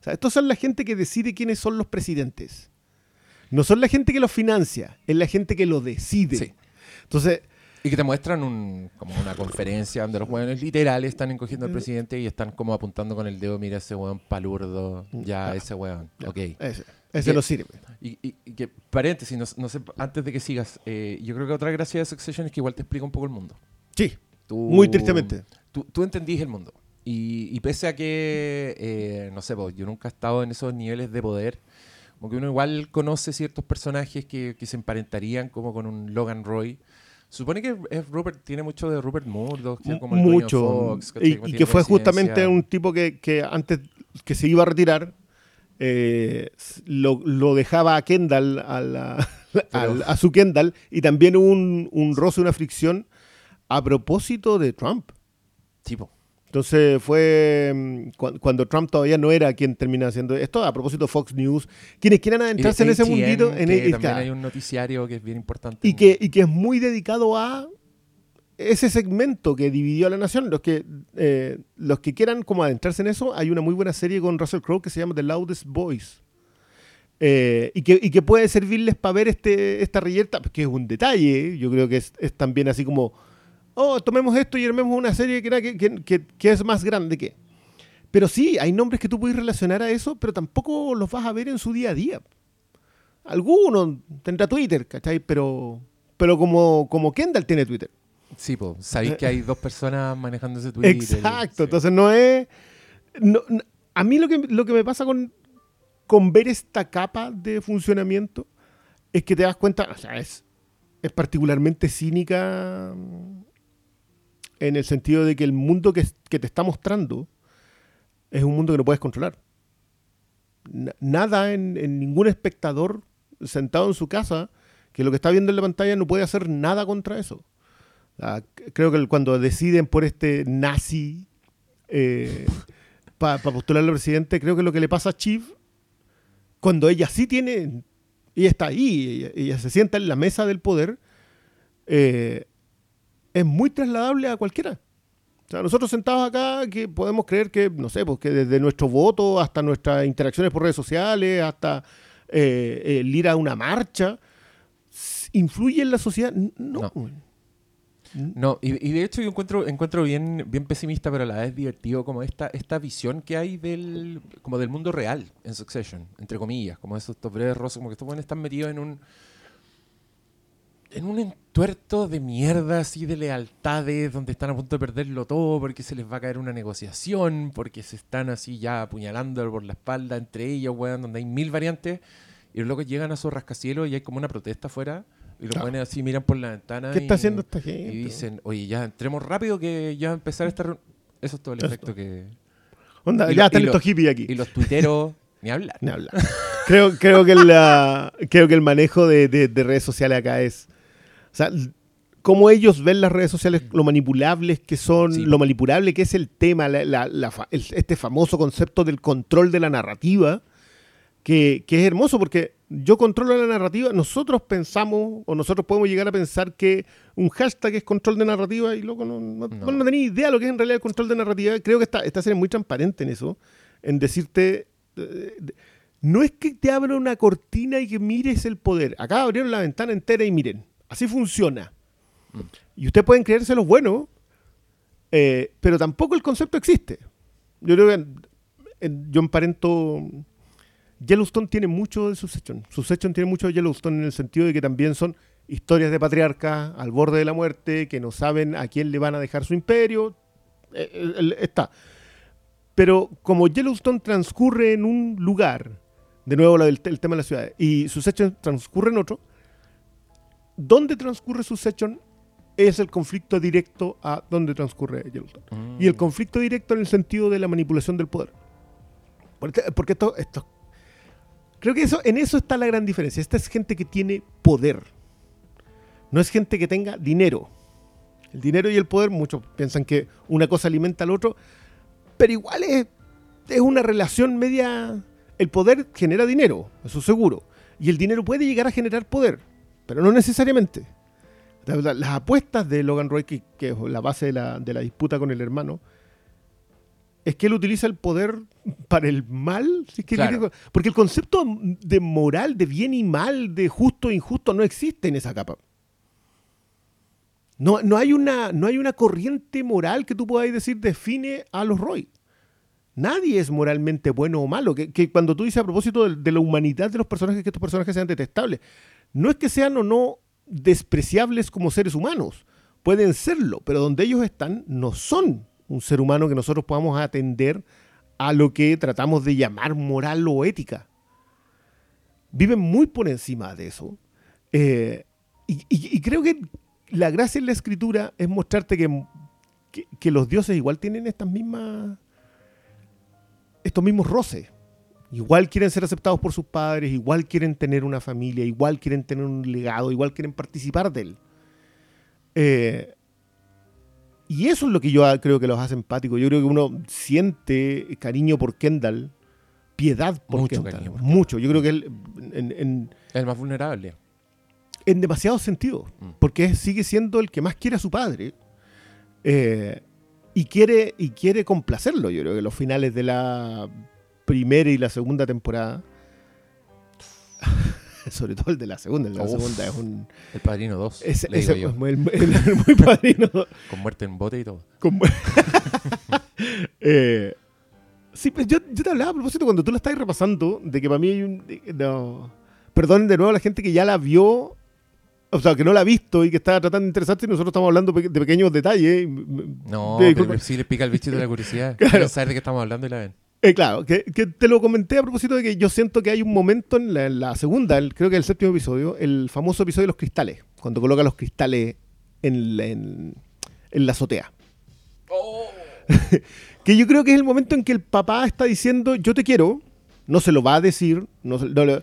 O sea, estos son la gente que decide quiénes son los presidentes. No son la gente que los financia, es la gente que lo decide. Sí. Entonces, Y que te muestran un, como una conferencia donde los hueones literales están encogiendo al presidente y están como apuntando con el dedo, mira ese hueón palurdo, ya ese hueón, ok. ese, ese no sirve. Y, y- y que, paréntesis, no, no sé, antes de que sigas, eh, yo creo que otra gracia de Succession es que igual te explica un poco el mundo. Sí, Tú- muy tristemente. Tú, tú entendís el mundo. Y, y pese a que, eh, no sé, pues, yo nunca he estado en esos niveles de poder, como que uno igual conoce ciertos personajes que, que se emparentarían como con un Logan Roy. Supone que es Rupert, tiene mucho de Rupert Murdoch, que como el mucho. Fox, ¿cachai? y, y que fue justamente un tipo que, que antes que se iba a retirar, eh, lo, lo dejaba a Kendall, a, la- al- a su Kendall, y también hubo un, un roce, una fricción a propósito de Trump. Tipo. Entonces fue mm, cu- cuando Trump todavía no era quien termina haciendo esto, a propósito de Fox News, quienes quieran adentrarse en ese mundito, en el- también hay un noticiario que es bien importante. y que, y que es muy dedicado a ese segmento que dividió a la nación. Los que, eh, los que quieran como adentrarse en eso, hay una muy buena serie con Russell Crowe que se llama The Loudest Voice. Eh, y, que, y que puede servirles para ver este, esta reyerta, que es un detalle, yo creo que es, es también así como, oh, tomemos esto y armemos una serie que, era- que, que- que- que es más grande que... Pero sí, hay nombres que tú puedes relacionar a eso, pero tampoco los vas a ver en su día a día. Alguno tendrá Twitter, ¿cachai? Pero, pero como, como Kendall tiene Twitter. Sí, pues, sabéis que hay dos personas manejando ese Twitter. Exacto, Sí. entonces no es... no- no- a mí lo que, lo que me pasa con, con ver esta capa de funcionamiento es que te das cuenta, o sea, es, es particularmente cínica en el sentido de que el mundo que, te está mostrando es un mundo que no puedes controlar. Na- Nada en, ningún espectador sentado en su casa que lo que está viendo en la pantalla no puede hacer nada contra eso. Ah, creo que cuando deciden por este nazi para postular al presidente, creo que lo que le pasa a Chief, cuando ella sí tiene, ella está ahí, ella, ella se sienta en la mesa del poder, eh, es muy trasladable a cualquiera. O sea, nosotros sentados acá, que podemos creer que, no sé, pues que desde nuestro voto hasta nuestras interacciones por redes sociales, hasta eh, el ir a una marcha, ¿influye en la sociedad? No. No, y, y de hecho yo encuentro, encuentro bien, bien pesimista, pero a la vez divertido como esta, esta visión que hay del, como del mundo real en Succession, entre comillas, como esos estos breves rosas, como que estos buenos están metidos en un en un entuerto de mierda así de lealtades donde están a punto de perderlo todo porque se les va a caer una negociación, porque se están así ya apuñalando por la espalda entre ellos, weón, donde hay mil variantes y los locos llegan a su rascacielos y hay como una protesta afuera y los Claro. buenos así miran por la ventana ¿Qué y- está haciendo esta gente? y dicen, oye, ya entremos rápido que ya va a empezar esta reunión. Eso es todo el Eso. efecto que... Onda, y ya lo- están estos hippies aquí. Y los tuiteros, ni hablar. Ni hablar. creo, creo, que la, creo que el manejo de, de- de redes sociales acá es. O sea, cómo ellos ven las redes sociales, lo manipulables que son, Sí. lo manipulable que es el tema, la- la- la fa- el- este famoso concepto del control de la narrativa. que, que es hermoso porque yo controlo la narrativa. Nosotros pensamos, o nosotros podemos llegar a pensar que un hashtag es control de narrativa y luego no, no, No. no tenía idea de lo que es en realidad el control de narrativa. Creo que esta, esta serie es muy transparente en eso, en decirte. eh, de- no es que te abra una cortina y que mires el poder. Acá abrieron la ventana entera y miren. Así funciona. Y ustedes pueden creerse los buenos, eh, pero tampoco el concepto existe. Yo creo que yo emparento. Yellowstone tiene mucho de Succession. Succession tiene mucho de Yellowstone en el sentido de que también son historias de patriarcas al borde de la muerte, que no saben a quién le van a dejar su imperio. Eh, el- el- está. Pero como Yellowstone transcurre en un lugar, de nuevo del- el tema de la ciudad, y Succession transcurre en otro, ¿dónde transcurre Succession? Es el conflicto directo a dónde transcurre Yellowstone. Y el conflicto directo en el sentido de la manipulación del poder. Porque, porque esto, esto. Creo que eso, en eso está la gran diferencia. Esta es gente que tiene poder. No es gente que tenga dinero. El dinero y el poder, muchos piensan que una cosa alimenta al otro, pero igual es, es una relación media. El poder genera dinero, eso seguro. Y el dinero puede llegar a generar poder, pero no necesariamente. La- la- Las apuestas de Logan Roy, que, que es la base de la, de la disputa con el hermano, es que él utiliza el poder para el mal. si es que Claro. quiere- porque el concepto de moral, de bien y mal, de justo e injusto, no existe en esa capa. No, no, hay una, no hay una corriente moral que tú puedas decir define a los Roy. Nadie es moralmente bueno o malo. Que, que cuando tú dices a propósito de, de la humanidad de los personajes, que estos personajes sean detestables, no es que sean o no despreciables como seres humanos. Pueden serlo, pero donde ellos están no son un ser humano que nosotros podamos atender a lo que tratamos de llamar moral o ética. Viven muy por encima de eso. Eh, y, creo que la gracia en la escritura es mostrarte que, que- que los dioses igual tienen estas mismas. estos mismos roces. Igual quieren ser aceptados por sus padres, igual quieren tener una familia, igual quieren tener un legado, igual quieren participar de él. Eh, y eso es lo que yo creo que los hace empáticos. Yo creo que uno siente cariño por Kendall, piedad por Mucho Kendall. cariño por Mucho. Yo creo que él, en- en, El más vulnerable. en demasiados sentidos, Mm. porque sigue siendo el que más quiere a su padre eh, y, quiere, y quiere complacerlo. Yo creo que los finales de la primera y la segunda temporada, sobre todo el de la segunda, el de la Uf. segunda es un... El Padrino 2. Ese, le ese digo yo. es muy, el- el muy padrino. Con muerte en bote y todo. Eh, sí, pues yo, yo te hablaba a propósito cuando tú la estás repasando, de que para mí hay un... de- no. Perdón de nuevo a la gente que ya la vio, o sea, que no la ha visto y que está tratando de interesarse y nosotros estamos hablando de pequeños detalles. No, Sí, pero disculpa. sí les pica el bichito de la curiosidad. Claro. Quieren saber de qué estamos hablando y la ven. Eh, claro, que, que te lo comenté a propósito de que yo siento que hay un momento en la, en la segunda, el- creo que el séptimo episodio, el famoso episodio de los cristales, cuando coloca los cristales en la, en- en la azotea. que yo creo que es el momento en que el papá está diciendo, yo te quiero, no se lo va a decir, no, no le-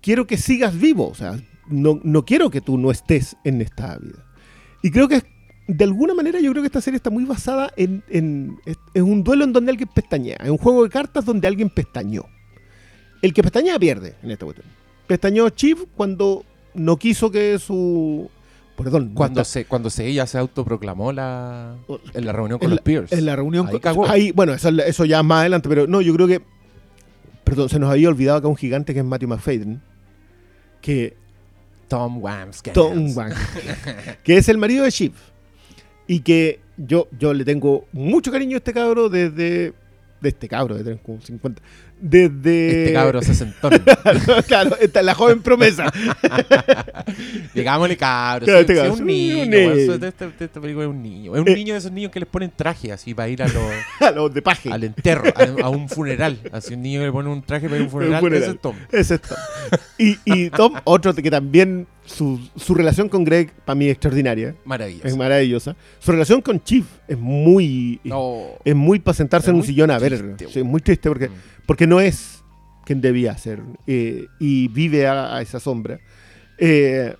quiero que sigas vivo, o sea, no, no quiero que tú no estés en esta vida. Y creo que es- de alguna manera yo creo que esta serie está muy basada en, en, es un duelo en donde alguien pestañea, es un juego de cartas donde alguien pestañó. El que pestañea pierde en esta cuestión. Pestañó Chief cuando no quiso que su... Perdón, Cuando, se, cuando se, ella se autoproclamó la, en la reunión con en los la- peers. En la reunión Ahí con- cagó. ahí, bueno, eso, eso ya más adelante, pero no, yo creo que. Perdón, se nos había olvidado acá un gigante que es Matthew McFadden. Que. Tom Wamsgans. Tom Wang, que es el marido de Shiv. Y que yo, yo le tengo mucho cariño a este cabro desde. De este cabro, de tener como 50. Desde. Este cabro sesentón. claro, esta es la joven promesa. Digámosle cabro. Claro, este si es cabro, un niño. un niño. eso- Esta, esta película es un niño. Es un Eh. niño de esos niños que les ponen traje así para ir a los, a los de paje. al entierro, a, a un funeral. Así un niño que le pone un traje para ir a un funeral. funeral. Ese es Tom. Ese es Tom. Y, y Tom, otro que también su, su relación con Greg, para mí, es extraordinaria. Maravilloso. Es maravillosa. Su relación con Chief es muy. No. Es muy para sentarse Es en un sillón a ver. Sí, muy triste porque, Mm. porque no es quien debía ser. eh, y vive a, a esa sombra. Eh,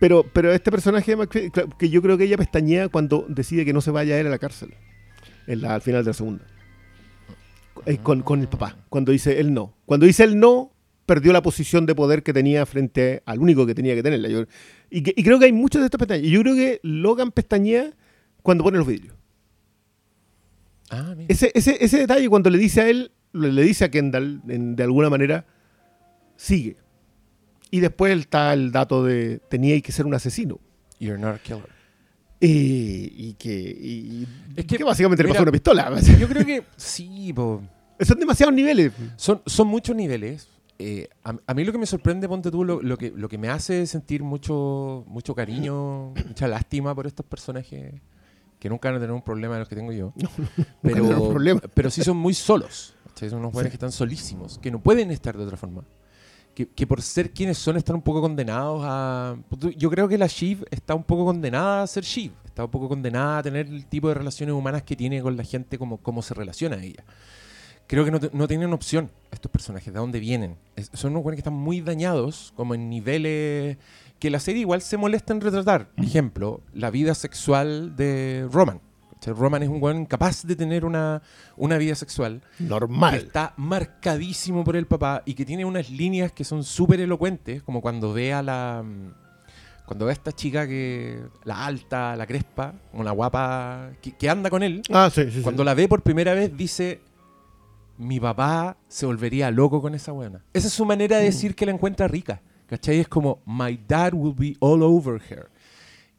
pero, pero este personaje de que yo creo que ella pestañea cuando decide que no se vaya a él a la cárcel. En la- al final de la segunda. eh, con, con el papá, cuando dice él no. Cuando dice él no, perdió la posición de poder que tenía frente al único que tenía que tenerla. Yo- y, que- y creo que hay muchas de estas pestañas. Y yo creo que Logan pestañea cuando pone los vidrios. Ah, mira. Ese, ese, ese detalle cuando le dice a él, le, le dice a Kendall, en- de alguna manera, sigue. Y después está el dato de tenía que ser un asesino. You're not a killer. Y, y que, y- Es que, que básicamente le pasó una pistola. Yo creo que sí, po. Son demasiados niveles. Son, son muchos niveles. Eh, a, a mí lo que me sorprende, ponte tú, lo, lo que, lo que me hace sentir mucho, mucho cariño, mucha lástima por estos personajes que nunca van a tener un problema de los que tengo yo. un problema. pero sí son muy solos. ¿cachai? Son unos jóvenes que están solísimos, que no pueden estar de otra forma. Que, que por ser quienes son están un poco condenados a... Yo creo que la Shiv está un poco condenada a ser Shiv. Está un poco condenada a tener el tipo de relaciones humanas que tiene con la gente, como, cómo se relaciona a ella creo que no, no tienen opción estos personajes, de dónde vienen. Es- son unos buenos que están muy dañados, como en niveles que la serie igual se molesta en retratar. Ejemplo, la vida sexual de Roman. Roman es un buen incapaz de tener una, una vida sexual que Normal. está marcadísimo por el papá y que tiene unas líneas que son súper elocuentes, como cuando ve a la... Cuando ve a esta chica que... La alta, la crespa, una guapa, que, que anda con él. Ah, sí, sí, sí. Cuando la ve por primera vez dice, mi papá se volvería loco con esa buena. Esa es su manera de decir que la encuentra rica. ¿Cachai? Es como, my dad will be all over her.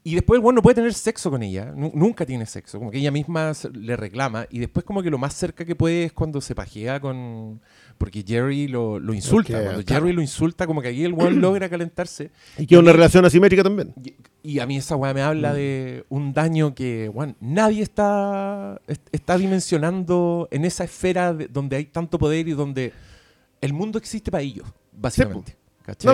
Y después el bueno no puede tener sexo con ella, nu- nunca tiene sexo, como que ella misma le reclama. Y después como que lo más cerca que puede es cuando se pajea con... Porque Jerry lo, lo insulta. Porque, cuando claro. Jerry lo insulta, como que ahí el weón logra calentarse. Y que es una relación asimétrica también. Y, y a mí esa weá me habla de un daño que, weón, nadie está, est- está dimensionando en esa esfera de- donde hay tanto poder y donde el mundo existe para ellos, básicamente.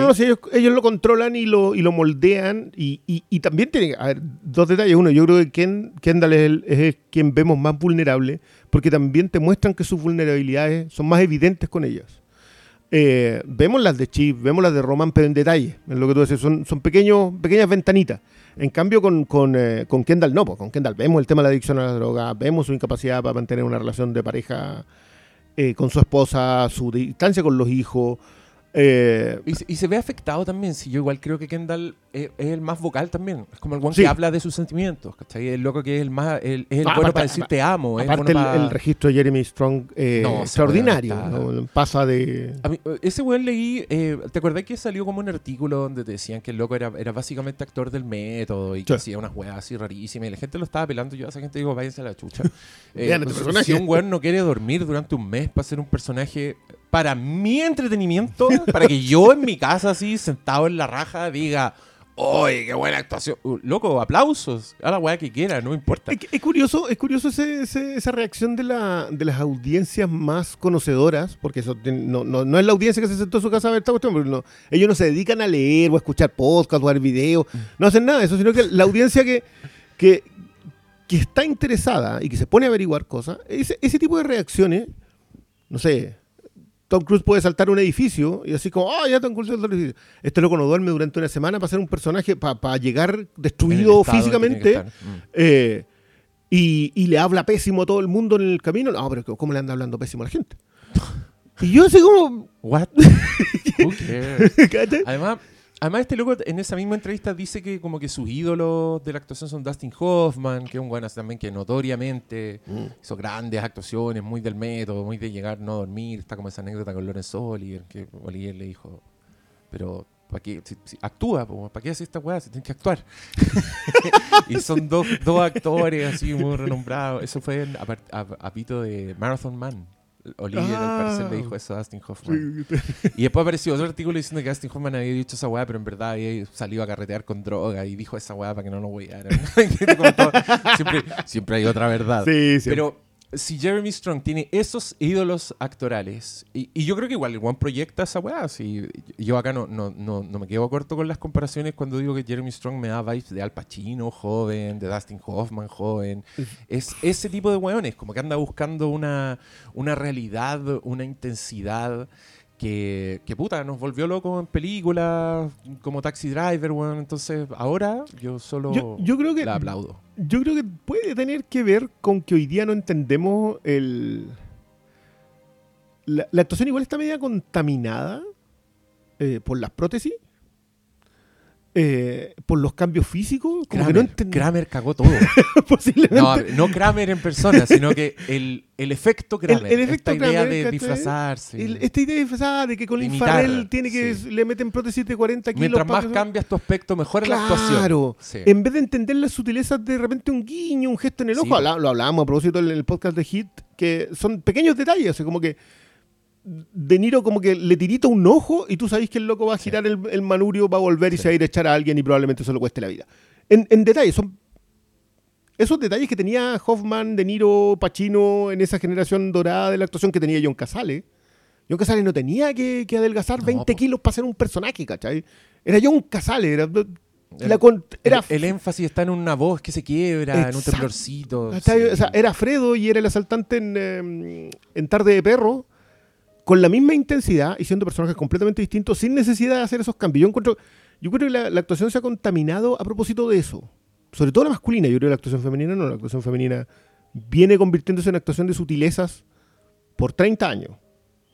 No, no, si ellos, ellos lo controlan y lo, y lo moldean. Y, y- y también tienen, a ver, dos detalles. Uno, yo creo que Ken- Kendall es, el- es quien vemos más vulnerable, porque también te muestran que sus vulnerabilidades son más evidentes con ellas. Eh, vemos las de Chip, vemos las de Roman, pero en detalle, en lo que tú dices, son, son pequeños, pequeñas ventanitas. En cambio, con, con, eh, con Kendall no, pues con Kendall vemos el tema de la adicción a la droga, vemos su incapacidad para mantener una relación de pareja eh, con su esposa, su distancia con los hijos. Eh, Y, se- y se ve afectado también, si yo igual creo que Kendall es, es el más vocal también. Es como el one Sí. que habla de sus sentimientos, ¿cachai? El loco que es el más, el, es el Ah, bueno aparte- para decir te amo. es Aparte, bueno el, para- el registro de Jeremy Strong eh, No, extraordinario. Pasa de. A mí, eh, ese weón leí, eh, ¿te acordás que salió como un artículo donde te decían que el loco era, era básicamente actor del método y que Sí. hacía unas weas así rarísimas y la gente lo estaba pelando? Yo a esa gente digo, váyanse a la chucha. Eh, Vean este pues, si un weón no quiere dormir durante un mes para ser un personaje para mi entretenimiento, para que yo en mi casa así, sentado en la raja, diga, ¡Oye, qué buena actuación! Uh, loco, aplausos, a la wea que quiera, no importa. Es, curioso, es curioso ese- ese- esa reacción de, la, de las audiencias más conocedoras, porque eso no, no- no es la audiencia que se sentó en su casa a ver esta cuestión, porque no- ellos no se dedican a leer o a escuchar podcast o a ver videos, no hacen nada de eso, sino que la audiencia que, que, que está interesada y que se pone a averiguar cosas, ese, ese tipo de reacciones, no sé, Tom Cruise puede saltar un edificio y así como, ah, ya Tom Cruise saltó un edificio. Este loco no duerme durante una semana para ser un personaje, para llegar destruido físicamente. Mm. Eh, y, y le habla pésimo a todo el mundo en el camino. No, pero ¿cómo le anda hablando pésimo a la gente? Y yo así como... What? Who cares? ¿cachai? Además, además, este loco en esa misma entrevista dice que como que sus ídolos de la actuación son Dustin Hoffman, que es un bueno también que notoriamente hizo grandes actuaciones, muy del método, muy de llegar, no dormir. Está como esa anécdota con Lawrence Olivier, que Olivier le dijo, pero ¿para qué? Si- si- actúa, ¿para qué haces esta weá? Si tienes que actuar. y son dos, dos actores así muy renombrados. Eso fue en- a, a- a pito de Marathon Man. Olivier al parecer le dijo eso a Dustin Hoffman. Y después apareció otro artículo diciendo que Dustin Hoffman había dicho esa weá, pero en verdad había salido a carretear con droga y dijo esa weá para que no. Como todo, siempre, siempre hay otra verdad. Sí, sí. Pero si Jeremy Strong tiene esos ídolos actorales, y, y yo creo que igual el One proyecta esa weá, si yo acá no, no, no, no me quedo corto con las comparaciones cuando digo que Jeremy Strong me da vibes de Al Pacino joven, de Dustin Hoffman joven. Es ese tipo de weones, como que anda buscando una, una realidad, una intensidad. Que, que puta, nos volvió locos en películas como Taxi Driver, weón. Entonces, ahora yo solo Yo, yo creo que, la aplaudo. yo creo que puede tener que ver con que hoy día no entendemos el, la, la actuación igual está media contaminada eh, por las prótesis, eh, por los cambios físicos. Como Kramer, que no. Kramer cagó todo. posiblemente. No, no Kramer en persona, sino que el, el efecto Kramer. el efecto esta idea de disfrazarse. El- esta idea disfrazada de que Colin Imitar, Farrell tiene que sí. le meten prótesis de 40 kilos. Mientras más cambias tu aspecto, mejor es la actuación. Claro. Sí. En vez de entender las sutilezas de repente un guiño, un gesto en el ojo, lo hablábamos a propósito en el podcast de Hit, que son pequeños detalles, o sea, como que De Niro como que le tirita un ojo y tú sabes que el loco va a girar el, el manurio, va a volver y Sí. se va a ir a echar a alguien y probablemente eso le cueste la vida. En, en detalle, son esos detalles que tenía Hoffman, De Niro, Pacino en esa generación dorada de la actuación que tenía John Casale. John Casale no tenía que, que adelgazar No, 20 po. kilos para ser un personaje, ¿cachai? Era John Casale, era... El- con- era el, el énfasis está en una voz que se quiebra, en un Exacto. temblorcito. ¿Cachai? sí. O sea, era Fredo y era el asaltante en, eh, en Tarde de Perro, con la misma intensidad y siendo personajes completamente distintos, sin necesidad de hacer esos cambios. Yo encuentro, yo creo que la, la actuación se ha contaminado a propósito de eso. Sobre todo la masculina, yo creo que la actuación femenina no, la actuación femenina viene convirtiéndose en actuación de sutilezas por 30 años.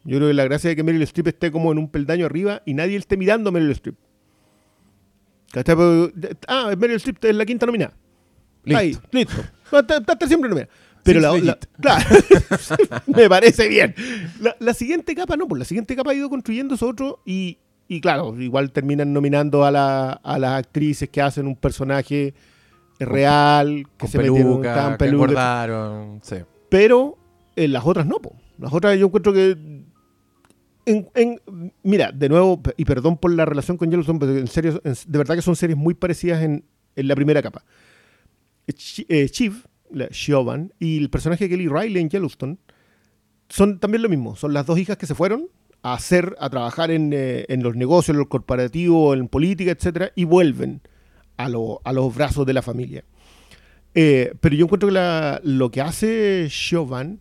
Yo creo que la gracia de que Meryl Streep esté como en un peldaño arriba y nadie esté mirando a Meryl Streep. Ah, Meryl Streep es la quinta nominada. Listo. Ahí, listo. Va a estar- va a estar siempre nominada. Pero la, la- claro, me parece bien. La, la siguiente capa no, pues la siguiente capa ha ido construyendo eso otro y, y claro, igual terminan nominando a, la- a las actrices que hacen un personaje real, que Con se metieron peluca, tan que peluca. Sí. pero eh, las otras no, po. Las otras yo encuentro que. en- en- mira, de nuevo, y perdón por la relación con Yellowstone, pero en serio, en- de verdad que son series muy parecidas en, en la primera capa. Eh, Chi- Chief, Siobhan, y el personaje de Kelly Riley en Yellowstone son también lo mismo. Son las dos hijas que se fueron a hacer, a trabajar en, eh, en los negocios, en los corporativos, en política, etcétera, y vuelven a, lo- a los brazos de la familia. Eh, pero yo encuentro que la- lo que hace Siobhan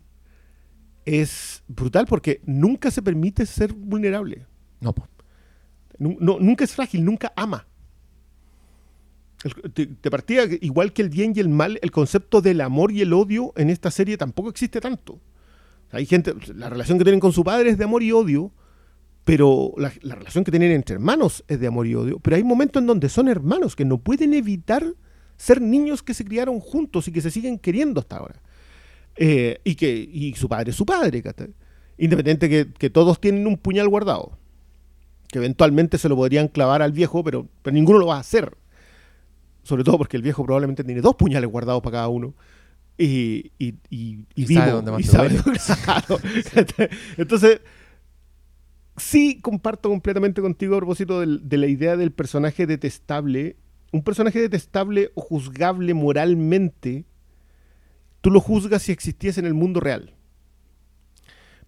es brutal porque nunca se permite ser vulnerable. No, no- nunca es frágil, nunca ama. Partía que, igual que el bien y el mal, el concepto del amor y el odio en esta serie tampoco existe tanto. Hay gente, la relación que tienen con su padre es de amor y odio, pero la, la relación que tienen entre hermanos es de amor y odio. Pero hay momentos en donde son hermanos que no pueden evitar ser niños que se criaron juntos y que se siguen queriendo hasta ahora. Eh, y que y su padre es su padre. Independiente que, que todos tienen un puñal guardado. Que eventualmente se lo podrían clavar al viejo, pero, pero ninguno lo va a hacer. Sobre todo porque el viejo probablemente tiene dos puñales guardados para cada uno. Y, y, y, y vivo, sabe dónde más y sabe- duele. claro. Entonces, sí comparto completamente contigo a propósito del- de la idea del personaje detestable. Un personaje detestable o juzgable moralmente, tú lo juzgas si existiese en el mundo real.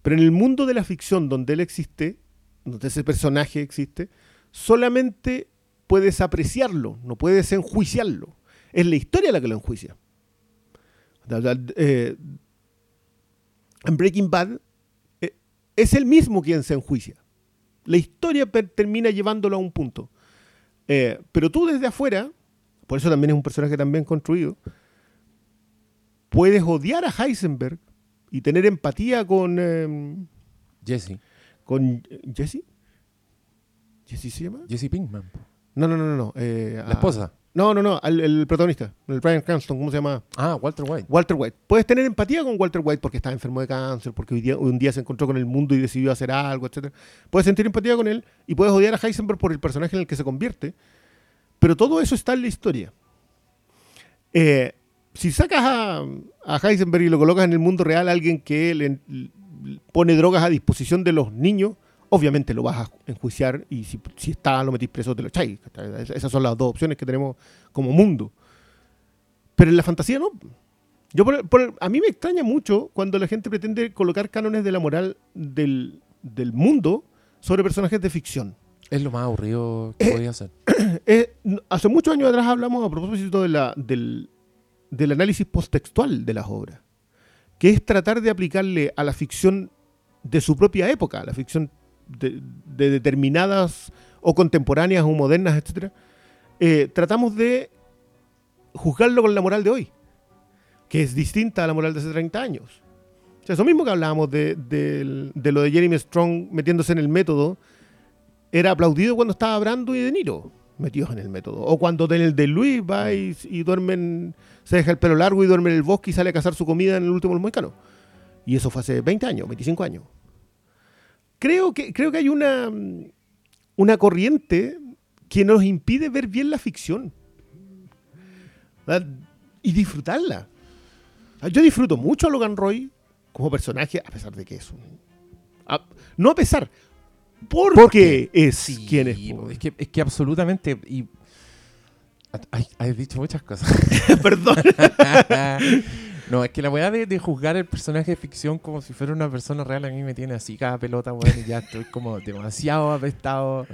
Pero en el mundo de la ficción donde él existe, donde ese personaje existe, solamente puedes apreciarlo, no puedes enjuiciarlo. Es la historia la que lo enjuicia. Eh, en Breaking Bad eh, es el mismo quien se enjuicia. La historia termina llevándolo a un punto. Eh, pero tú desde afuera, por eso también es un personaje tan bien construido, puedes odiar a Heisenberg y tener empatía con, Jesse. con Jesse. ¿Jesse se llama? Jesse Pinkman. No, no, no. no, eh, La a- esposa. No, no, no, al- el protagonista, el Brian Cranston, ¿cómo se llama? Ah, Walter White. Walter White. Puedes tener empatía con Walter White porque está enfermo de cáncer, porque hoy día- un día se encontró con el mundo y decidió hacer algo, etc. Puedes sentir empatía con él y puedes odiar a Heisenberg por el personaje en el que se convierte. Pero todo eso está en la historia. Eh, si sacas a, a Heisenberg y lo colocas en el mundo real, alguien que le, le pone drogas a disposición de los niños, obviamente lo vas a enjuiciar y si, si está, lo metís preso, te lo echáis. Esas son las dos opciones que tenemos como mundo. Pero en la fantasía no. Yo por- por- a mí me extraña mucho cuando la gente pretende colocar cánones de la moral del, del mundo sobre personajes de ficción. Es lo más aburrido que Eh, podía ser. Eh, hace muchos años atrás hablamos a propósito de la, del, del análisis posttextual de las obras, que es tratar de aplicarle a la ficción de su propia época, a la ficción de, de determinadas o contemporáneas o modernas, etc. tratamos de juzgarlo con la moral de hoy, que es distinta a la moral de hace 30 años. O sea, eso mismo que hablábamos de, de- de lo de Jeremy Strong metiéndose en el método, era aplaudido cuando estaba Brando y De Niro metidos en el método. O cuando en el de Luis va y, y duerme en- se deja el pelo largo y duerme en el bosque y sale a cazar su comida en el último los. Y eso fue hace 20 años, 25 años. Creo que, creo que hay una, una corriente que nos impide ver bien la ficción. ¿verdad? Y disfrutarla. Yo disfruto mucho a Logan Roy como personaje, a pesar de que es un... a- no a pesar, porque Porque es Sí, quien es. es que, es que absolutamente. Y, has dicho muchas cosas. Perdón. no, es que la weá de, de juzgar el personaje de ficción como si fuera una persona real a mí me tiene así cada pelota, weón, y ya estoy como demasiado apestado.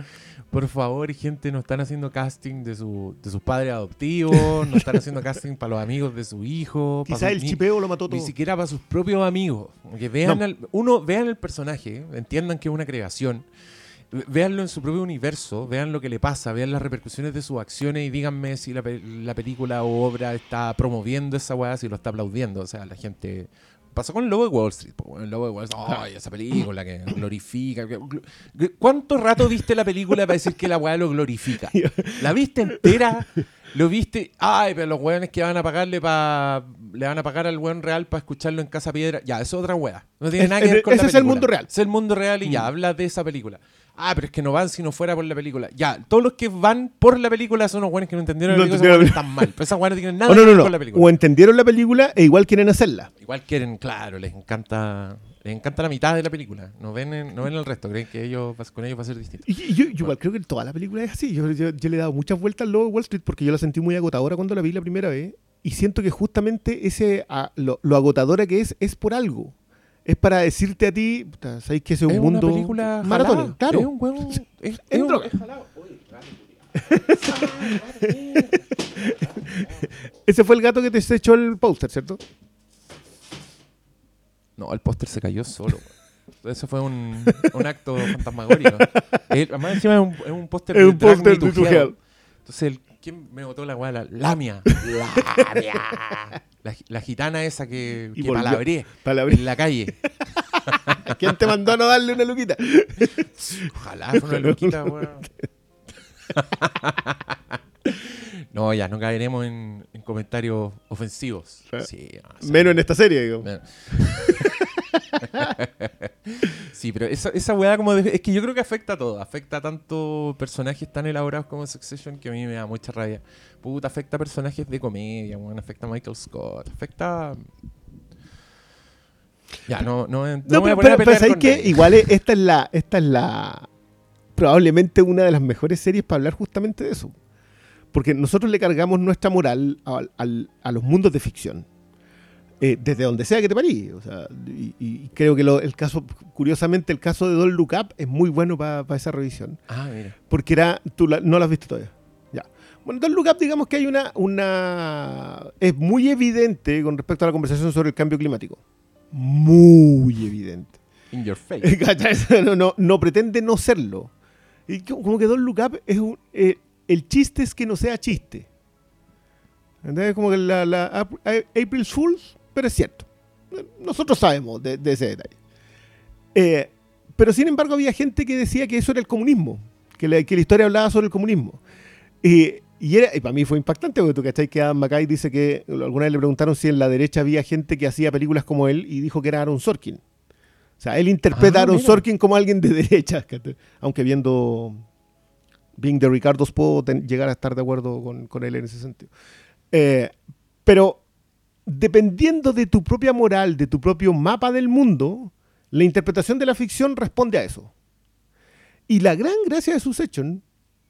Por favor, gente, no están haciendo casting de, su, de sus padres adoptivos, no están haciendo casting para los amigos de su hijo. pa' Quizá su- el ni- chipeo lo mató ni todo. siquiera para sus propios amigos. Que vean No. al- uno, vean el personaje, entiendan que es una creación. Véanlo en su propio universo, vean lo que le pasa, vean las repercusiones de sus acciones y díganme si la, pe- la película o obra está promoviendo esa weá, si lo está aplaudiendo. O sea, la gente. Pasó con el Lobo de Wall Street. El Lobo de Wall Street. ¡Ay, esa película que glorifica! ¿Cuánto rato viste la película para decir que la weá lo glorifica? ¿La viste entera? ¿Lo viste? Ay, pero los weones que van a pagarle para. Le van a pagar al weón real para escucharlo en Casa Piedra. Ya, eso es otra weá. No tiene Es- nada que ver es- con la ese es el mundo real. Es el mundo real y ya, habla de esa película. Ah, pero es que no van si no fuera por la película. Ya, todos los que van por la película son unos weones que no entendieron No la película, entendieron están mal. Pero esas weones no tienen nada Oh, que no, ver no, con la no. película. O entendieron la película e igual quieren hacerla. Igual quieren, claro, les encanta. Les encanta la mitad de la película. No ven, no ven el resto. Creen que ellos va- con ellos va a ser distinto. Y, yo, yo igual creo que toda la película es así. Yo, yo- yo le he dado muchas vueltas al lobo de Wall Street porque yo la sentí muy agotadora cuando la vi la primera vez. Y siento que justamente ese a- lo, lo agotadora que es, es por algo. Es para decirte a ti, puta, ¿sabes que ese es un mundo una película maratón? Claro. Es un huevo. Es, es En un- droga. es Ese fue el gato que te echó el póster, ¿cierto? No, el póster se cayó solo. Eso fue un, un acto fantasmagórico. El- además, encima es un, es un póster Es de un póster. Entonces, el, ¿quién me botó la weá? La Lamia. Lamia. La, la gitana esa que, que palabré en la calle. ¿Quién te mandó a no darle una luquita? Ojalá una loquita, weón. No, ya, no caeremos en, en comentarios ofensivos. Sí, no, eso- Menos en esta serie, digo. Sí, pero esa, esa weá como de- es que yo creo que afecta a todo. Afecta a tanto personajes tan elaborados como Succession que a mí me da mucha rabia. Puta, afecta a personajes de comedia, weón, afecta a Michael Scott, afecta... a- Ya, no, no, no, No, me voy a pero, poner pero, a pero nadie. Igual es- esta es la, esta es la probablemente una de las mejores series para hablar justamente de eso. Porque nosotros le cargamos nuestra moral al- al- a los mundos de ficción. Eh, desde donde sea que te parí. O sea, y, y creo que lo- el caso, curiosamente, el caso de Don Look Up es muy bueno para esa revisión. Ah, mira. Porque era. Tú la- no la has visto todavía. Ya. Bueno, Don't Look Up, digamos que hay una, una. Es muy evidente con respecto a la conversación sobre el cambio climático. Muy evidente. In your face. No, no, no pretende no serlo. Y co- como que Don't Look Up es un. eh, el chiste es que no sea chiste. ¿Entendés? Como que la, A- April Fools, pero es cierto. Nosotros sabemos de, de ese detalle. Eh, pero sin embargo había gente que decía que eso era el comunismo, que la, que la historia hablaba sobre el comunismo. Y, y, era, y para mí fue impactante, porque tú cachai que Adam McKay dice que alguna vez le preguntaron si en la derecha había gente que hacía películas como él y dijo que era Aaron Sorkin. O sea, él interpreta Ah, a Aaron mira. Sorkin como alguien de derecha, aunque viendo Being de Ricardos puedo ten- llegar a estar de acuerdo con, con él en ese sentido. Eh, pero dependiendo de tu propia moral, de tu propio mapa del mundo, la interpretación de la ficción responde a eso. Y la gran gracia de Succession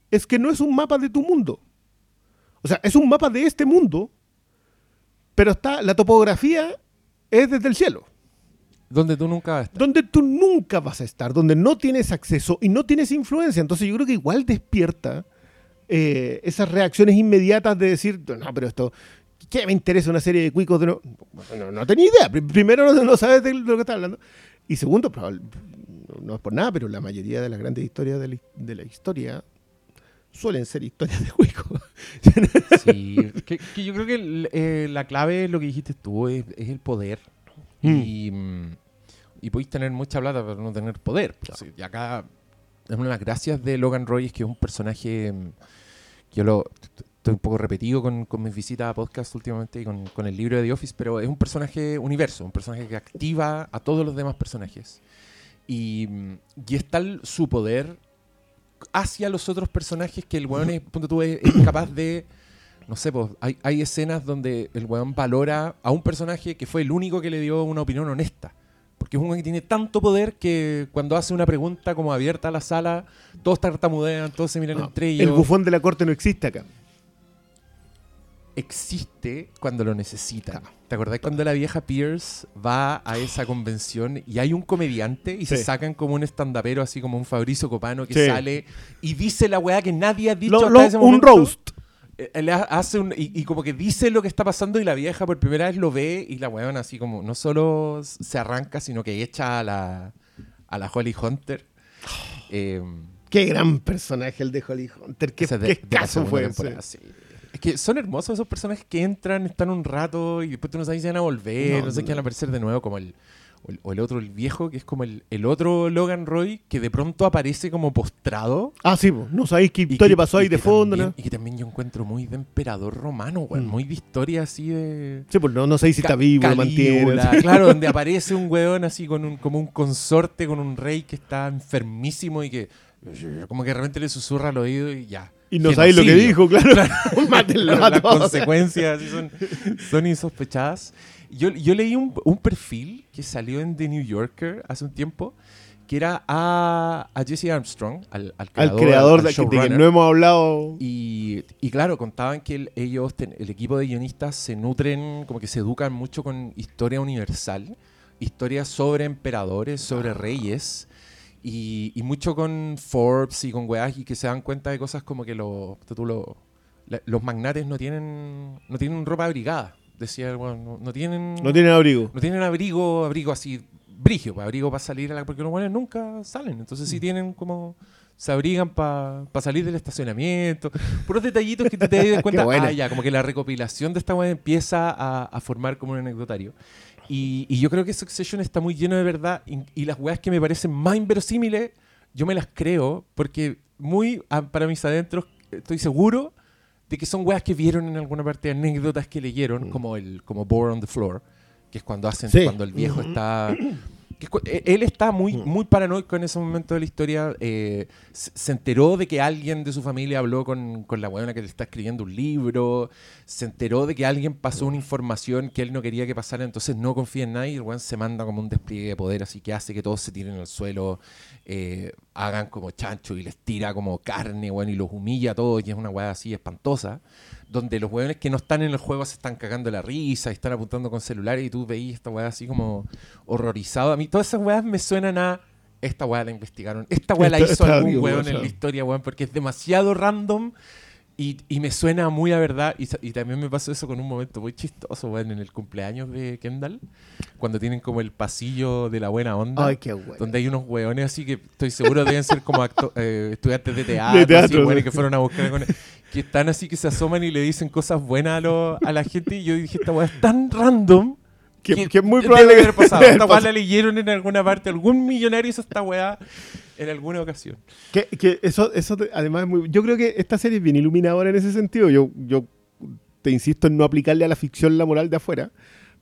es que no es un mapa de tu mundo. O sea, es un mapa de este mundo, pero está la topografía es desde el cielo, Donde tú nunca vas a estar. donde tú nunca vas a estar, donde no tienes acceso y no tienes influencia. Entonces yo creo que igual despierta eh, esas reacciones inmediatas de decir, no, pero esto, ¿qué me interesa una serie de cuicos de no? No, no tenía idea. Pri- Primero, no, no sabes de lo que estás hablando. Y segundo, no, es por nada, pero la mayoría de las grandes historias de la, de la historia suelen ser historias de cuicos. Sí, que, que yo creo que el- eh, la clave es lo que dijiste tú, es, es el poder. Y, mm, y podéis tener mucha plata, pero no tener poder. Pues, Y acá, es una de las gracias de Logan Roy es que es un personaje mm, que yo lo estoy un poco repetido con, con mis visitas a podcast últimamente y con, con el libro de The Office, pero es un personaje universo, un personaje que activa a todos los demás personajes. Y, mm, y es tal su poder hacia los otros personajes que el weón es, punto tú, es, es capaz de. No sé, pues, hay, hay escenas donde el weón valora a un personaje que fue el único que le dio una opinión honesta. Porque es un weón que tiene tanto poder que cuando hace una pregunta como abierta a la sala, todos tartamudean, todos se miran No, entre ellos. el bufón de la corte no existe acá. Existe cuando lo necesita. ¿Te acordás cuando la vieja Pierce va a esa convención y hay un comediante y se sacan como un estandapero, así como un Fabricio Copano que Sí. sale y dice la weá que nadie ha dicho Lo- hasta lo- ese un momento? roast. Eh, Él ha- hace un, y, y como que dice lo que está pasando y la vieja por primera vez lo ve y la weona así como no solo se arranca, sino que echa a la, a la Holly Hunter. Eh, Qué gran personaje el de Holly Hunter. Qué, esa de- qué fue temporada, ese. sí. Es que son hermosos esos personajes que entran, están un rato y después tú no sabes si van a volver, No, no, sé no. qué van a aparecer de nuevo, como el, o el, o el otro, el viejo, que es como el, el otro Logan Roy, que de pronto aparece como postrado. Ah, sí, po. no sabéis qué historia que- pasó ahí de fondo. también- ¿no? Y que también yo encuentro muy de emperador romano, weón, Mm. muy de historia así de... Sí, pues no, no sabéis si está vivo, lo mantiene. Claro, donde aparece un weón así con un, como un consorte con un rey que está enfermísimo y que como que de repente le susurra al oído y ya. Y no sabéis lo que dijo, claro. Mátenlo a Las todos. consecuencias son, son insospechadas. Yo, yo leí un, un perfil que salió en The New Yorker hace un tiempo que era a, a Jesse Armstrong, al, al Al creador, creador al de, de que no hemos hablado. Y, y claro, contaban que el, ellos, ten- el equipo de guionistas, se nutren, como que se educan mucho con historia universal, historias sobre emperadores, sobre reyes, y, y mucho con Forbes y con weas, y que se dan cuenta de cosas como que los, tú lo- la- los magnates no tienen, no tienen ropa abrigada. Decía weón, no, no tienen, No tienen abrigo. no tienen abrigo, abrigo así, brigio, pa, abrigo para salir a la, porque los buenos nunca salen. Entonces Mm. sí tienen como, se abrigan para salir del estacionamiento. Puros detallitos que tú te das cuenta, ah, ya, como que la recopilación de esta weá empieza a, a formar como un anecdotario. Y, y yo creo que Succession está muy lleno de verdad y, y las weas que me parecen más inverosímiles, yo me las creo porque muy a- para mis adentros estoy seguro de que son weas que vieron en alguna parte, anécdotas que leyeron, como el como Bore on the Floor, que es cuando hacen Sí. cuando el viejo está él está muy muy paranoico en ese momento de la historia eh, se enteró de que alguien de su familia habló con, con la weona que le está escribiendo un libro se enteró de que alguien pasó una información que él no quería que pasara entonces no confía en nadie y el weón se manda como un despliegue de poder así que hace que todos se tiren al suelo eh, hagan como chancho y les tira como carne weón, y los humilla a todos y es una weá así espantosa donde los weones que no están en el juego se están cagando la risa y están apuntando con celulares y tú veís esta weá así como horrorizado. A mí todas esas weas me suenan a esta weá la investigaron, esta weá la hizo algún weón en la historia, weón, porque es demasiado random y, y me suena muy a verdad. Y, también me pasó eso con un momento muy chistoso, weón, en el cumpleaños de Kendall, cuando tienen como el pasillo de la buena onda. Ay, qué bueno. Donde hay unos hueones así que estoy seguro deben ser como eh, estudiantes de teatro, De teatro, así, que fueron a buscar con- que están así que se asoman y le dicen cosas buenas a, lo- a la gente y yo dije, esta weá es tan random Que, que es muy probable que haber pasado. Esta weá la leyeron en alguna parte, algún millonario hizo esta weá en alguna ocasión. Que, que eso, eso te- además es muy. Yo creo que esta serie es bien iluminadora en ese sentido. Yo, yo te insisto en no aplicarle a la ficción la moral de afuera,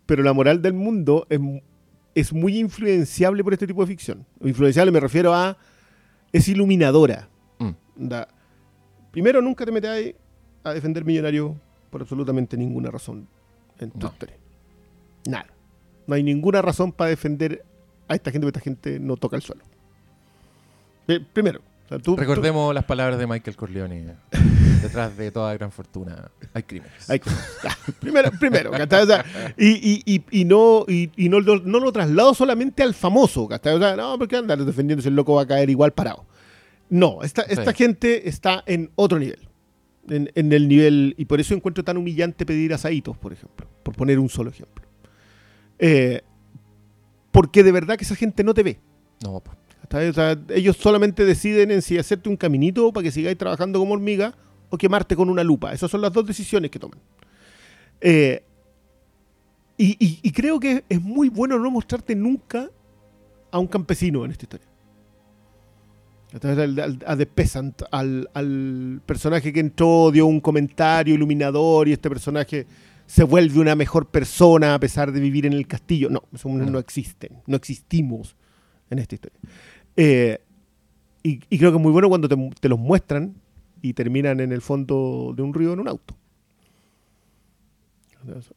pero la moral del mundo es, es muy influenciable por este tipo de ficción. Influenciable me refiero a. Es iluminadora. Mm. Da- primero, nunca te metáis a defender millonarios por absolutamente ninguna razón en tu No. historia. Nada. No hay ninguna razón para defender a esta gente, porque esta gente no toca el suelo. Eh, primero. o sea, tú- tú- Recordemos las palabras de Michael Corleone. Detrás de toda gran fortuna hay crímenes. Hay que- primero, primero. O sea, y, y, y, y no, y, no, lo- no lo traslado solamente al famoso. O sea, no, porque anda defendiendo si el loco va a caer igual parado. No, esta, esta Sí. gente está en otro nivel. En, en el nivel, y por eso encuentro tan humillante pedir asaditos, por ejemplo, por poner un solo ejemplo. Eh, porque de verdad que esa gente no te ve. No, po. ¿Cachai? O sea, ellos solamente deciden en si hacerte un caminito para que sigáis trabajando como hormiga o quemarte con una lupa. Esas son las dos decisiones que toman. Eh, Y, y- y creo que es muy bueno no mostrarte nunca a un campesino en esta historia. Entonces, al- al- a The Peasant, al, al personaje que entró, dio un comentario iluminador y este personaje se vuelve una mejor persona a pesar de vivir en el castillo. No, eso no, No. no existen, no existimos en esta historia. Eh, y, creo que es muy bueno cuando te, los muestran y terminan en el fondo de un río en un auto.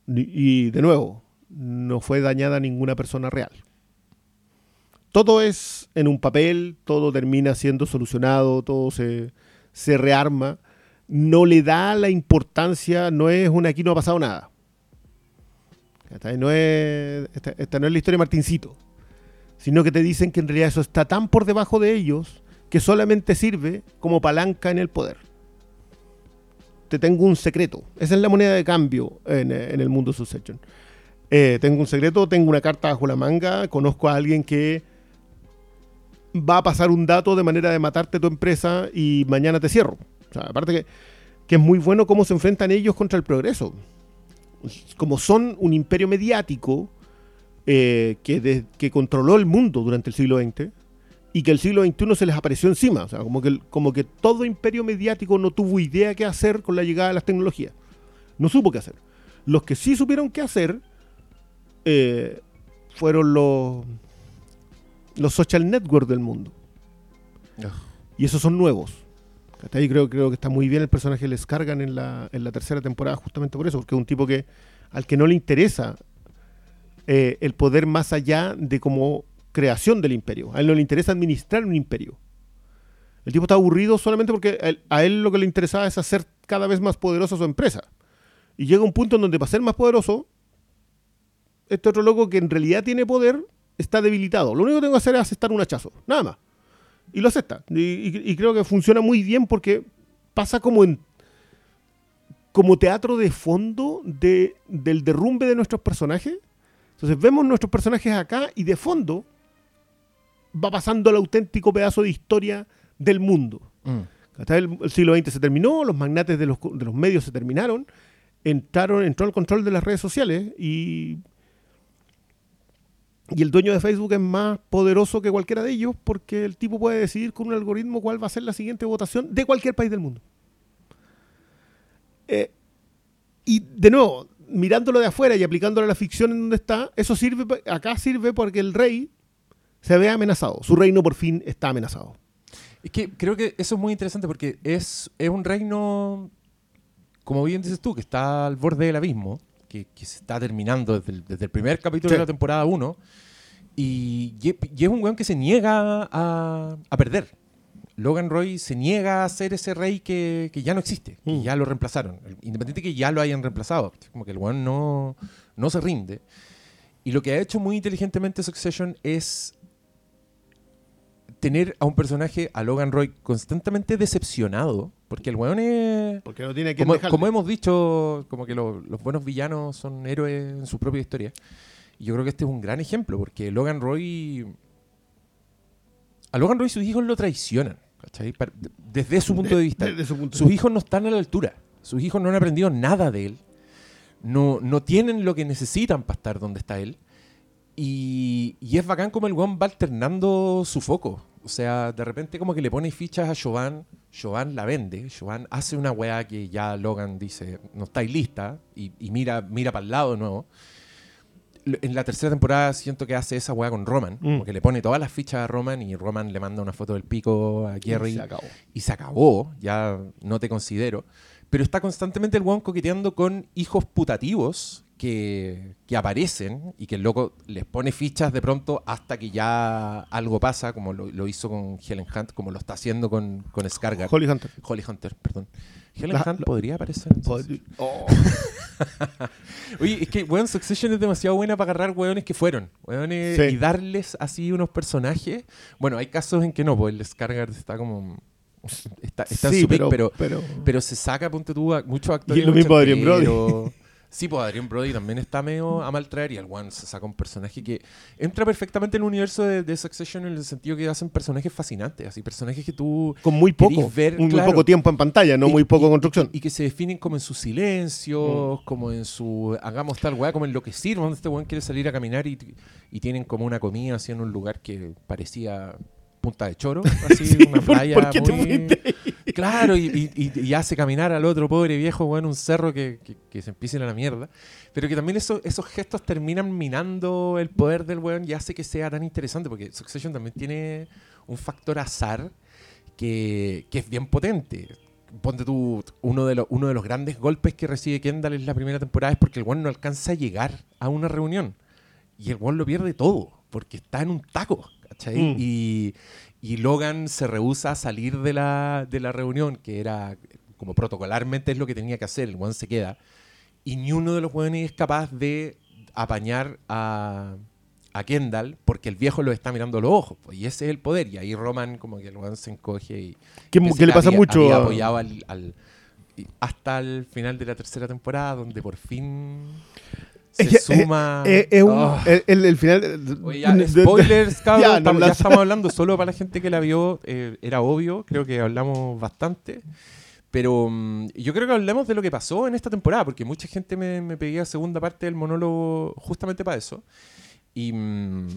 Y, de nuevo, no fue dañada ninguna persona real. Todo es en un papel, todo termina siendo solucionado, todo se, se rearma. No le da la importancia, no es un aquí no ha pasado nada. ¿Cachai? No es, esta, esta no es la historia de Martincito, sino que te dicen que en realidad eso está tan por debajo de ellos que solamente sirve como palanca en el poder. Te tengo un secreto. Esa es la moneda de cambio en, eh, el mundo Succession. Eh, tengo un secreto, tengo una carta bajo la manga, conozco a alguien que va a pasar un dato de manera de matarte tu empresa y mañana te cierro. O sea, aparte que, que es muy bueno cómo se enfrentan ellos contra el progreso. Como son un imperio mediático eh, que, de- que controló el mundo durante el siglo XX y que el siglo XXI se les apareció encima. O sea, como que, como que todo imperio mediático no tuvo idea qué hacer con la llegada de las tecnologías. No supo qué hacer. Los que sí supieron qué hacer eh, fueron los, los social networks del mundo. Y esos son nuevos. Hasta ahí creo, creo que está muy bien el personaje que les cargan en la, en la tercera temporada justamente por eso, porque es un tipo que al que no le interesa eh, el poder más allá de como creación del imperio. A él no le interesa administrar un imperio. El tipo está aburrido solamente porque a él, lo que le interesaba es hacer cada vez más poderosa su empresa. Y llega un punto en donde para ser más poderoso, este otro loco que en realidad tiene poder está debilitado. Lo único que tengo que hacer es aceptar un hachazo, nada más. Y lo acepta. Y, y- y creo que funciona muy bien porque pasa como en como teatro de fondo de, del derrumbe de nuestros personajes. Entonces vemos nuestros personajes acá y de fondo va pasando el auténtico pedazo de historia del mundo. Mm. Hasta el, el siglo XX se terminó, los magnates de los, de los medios se terminaron, entraron, entró el control de las redes sociales y, y el dueño de Facebook es más poderoso que cualquiera de ellos porque el tipo puede decidir con un algoritmo cuál va a ser la siguiente votación de cualquier país del mundo. Eh, y de nuevo, mirándolo de afuera y aplicándolo a la ficción en donde está, eso sirve, acá sirve porque el rey se ve amenazado. Su reino por fin está amenazado. Es que creo que eso es muy interesante porque es, es un reino, como bien dices tú, que está al borde del abismo, que, que se está terminando desde el, desde el primer capítulo Sí. de la temporada 1, y, y es- y es un weón que se niega a, a perder. Logan Roy se niega a ser ese rey que, que ya no existe, que Mm. ya lo reemplazaron, independiente que ya lo hayan reemplazado, como que el weón no, no se rinde. Y lo que ha hecho muy inteligentemente Succession es tener a un personaje, a Logan Roy, constantemente decepcionado, porque el weón es... Porque no tiene que Como, como hemos dicho, como que lo- los buenos villanos son héroes en su propia historia. Y yo creo que este es un gran ejemplo, porque Logan Roy... A Logan Roy sus hijos lo traicionan, ¿cachai? Desde su punto de vista. Desde su punto de Sus vista. hijos no están a la altura. Sus hijos no han aprendido nada de él. No, no tienen lo que necesitan para estar donde está él. Y, y es bacán como el weón va alternando su foco. O sea, de repente como que le pone fichas a Jovan, Jovan la vende, Jovan hace una weá que ya Logan dice, no estáis lista, y, y mira, mira para el lado de nuevo. En la tercera temporada siento que hace esa weá con Roman, Mm. como que le pone todas las fichas a Roman y Roman le manda una foto del pico a Jerry Se acabó. y se acabó, ya no te considero. Pero está constantemente el weón coqueteando con hijos putativos que, que aparecen y que el loco les pone fichas de pronto hasta que ya algo pasa, como lo, lo hizo con Helen Hunt, como lo está haciendo con, con Skargar. Holly Hunter. Holly Hunter, perdón. Helen La- Hunt la- podría aparecer. entonces? Oh. Oye, es que, weón, Succession es demasiado buena para agarrar weones que fueron. weones, Sí. Y darles así unos personajes. Bueno, hay casos en que no, pues el Skargar está como... Está, está en su pick, pero, pero, pero, pero se saca, ponte tú, a muchos actores. Y es lo mismo Adrien Brody. Sí, pues Adrian Brody también está medio a maltraer y el One se saca un personaje que entra perfectamente en el universo de, de Succession en el sentido que hacen personajes fascinantes, así personajes que tú Con muy poco. ver, muy claro. poco tiempo en pantalla, no Y- muy poco y- construcción. Y, que se definen como en sus silencios, Mm. como en su. Hagamos tal weá, como en lo que sirve, donde este weón quiere salir a caminar y, y tienen como una comida así en un lugar que parecía Punta de Choro, así, Sí, una ¿por- playa. por qué muy-? Claro, y, y- y- y hace caminar al otro pobre viejo, weón, un cerro que, que- que se empiece a la mierda. Pero que también eso- esos gestos terminan minando el poder del weón y hace que sea tan interesante, porque Succession también tiene un factor azar que, que es bien potente. Ponte tú, uno de, los, uno de los grandes golpes que recibe Kendall en la primera temporada es porque el weón no alcanza a llegar a una reunión. Y el weón lo pierde todo, porque está en un taco, ¿cachai? Mm. Y, y Logan se rehúsa a salir de la, de la reunión, que era como protocolarmente es lo que tenía que hacer, el weón se queda. Y ni uno de los weones es capaz de apañar a, a Kendall porque el viejo lo está mirando a los ojos. pues, y ese es el poder. Y ahí Roman como que el weón se encoge y... Que, que le pasa había- mucho. había apoyado al, hasta el final de la tercera temporada, donde por fin se Es eh, suma... eh, es un- Oh. el, el- el final. Oye, ya, spoilers, cabrón. Ya, no estamos, la- ya estamos hablando solo para la gente que la vio. eh, era obvio, creo que hablamos bastante. Pero mm, yo creo que hablemos de lo que pasó en esta temporada, porque mucha gente me, me pedía segunda parte del monólogo justamente para eso. Y, mm,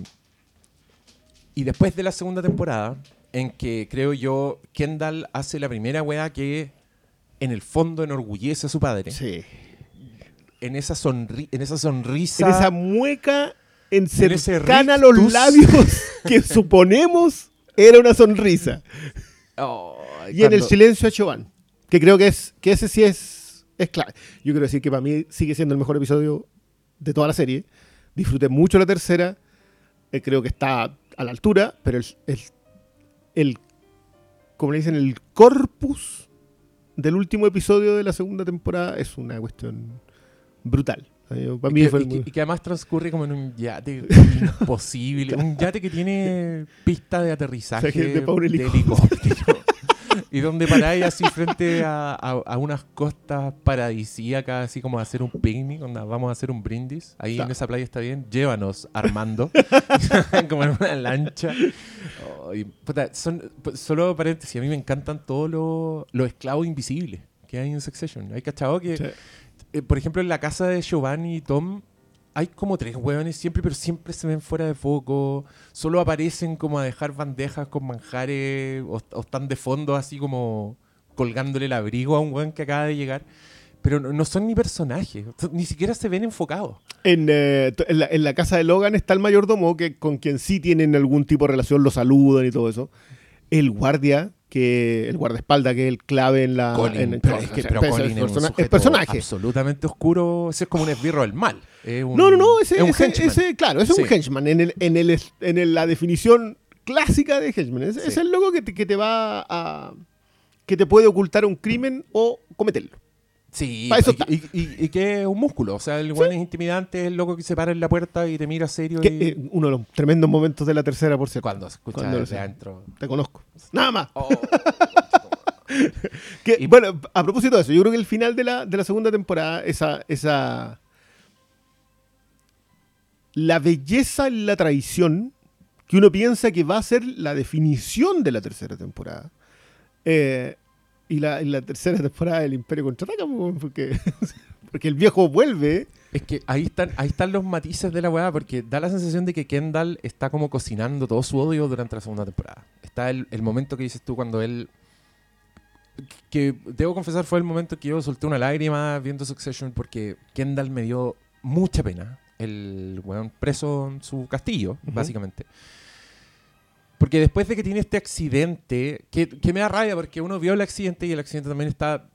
y después de la segunda temporada, en que creo yo, Kendall hace la primera weá que en el fondo enorgullece a su padre. Sí. En, esa sonri- en esa sonrisa. En esa mueca en En ese cercana a los labios que suponemos era una sonrisa. Oh, Y en el silencio a Choban. Que creo que es que ese sí es, es clave. Yo quiero decir que para mí sigue siendo el mejor episodio de toda la serie. Disfruté mucho la tercera. Eh, creo que está a la altura, pero el, el, el- como le dicen, el corpus del último episodio de la segunda temporada es una cuestión brutal. Y que, fue y que- muy- y que además transcurre como en un yate imposible. Un yate que tiene pista de aterrizaje O sea, que de helicóptero. y donde paráis así frente a, a- a unas costas paradisíacas, así como a hacer un picnic, onda, vamos a hacer un brindis. Ahí en esa playa está bien. Llévanos, Armando. como en una lancha. Oh, y, puta, son, solo paréntesis, a mí me encantan todos los, los esclavos invisibles que hay en Succession. Hay cachado que Sí. Eh, por ejemplo, en la casa de Giovanni y Tom hay como tres hueones siempre, pero siempre se ven fuera de foco. Solo aparecen como a dejar bandejas con manjares o, o están de fondo así como colgándole el abrigo a un hueón que acaba de llegar. Pero no, son ni personajes, ni siquiera se ven enfocados. En, eh, en la, en la casa de Logan está el mayordomo, que con quien sí tienen algún tipo de relación, lo saludan y todo eso. El guardia, que el guardaespaldas, que es el clave en la. Colin, en- pero, es que- pero Colin es persona- es personaje. absolutamente oscuro. Ese es como un esbirro del mal. Un- No, no, no, ese, es un ese- henchman. ese- claro, ese es un henchman. En, el, en, el, en el- la definición clásica de henchman. Es, es el loco que te, que te va a. que te puede ocultar un crimen o cometerlo. Sí, eso y, y- y- y que es un músculo. O sea, el weón es intimidante, es el loco que se para en la puerta y te mira serio. Que, y... eh, uno de los tremendos momentos de la tercera, por cierto. Cuando se escucha Cuando desde adentro. Te conozco. Nada más. Oh, Que, Y- bueno, a propósito de eso, yo creo que el final de la, de la segunda temporada, esa, esa. La belleza en la traición, que uno piensa que va a ser la definición de la tercera temporada. Eh, y, la, y la tercera temporada del Imperio contraataca, po, porque, porque el viejo vuelve. es que ahí están, ahí están los matices de la weá, porque da la sensación de que Kendall está como cocinando todo su odio durante la segunda temporada. Está el, el momento que dices tú cuando él. Que debo confesar fue el momento que yo solté una lágrima viendo Succession porque Kendall me dio mucha pena. El weón preso en su castillo, Ujú. básicamente. Porque después de que tiene este accidente, que, que me da rabia porque uno vio el accidente y el accidente también está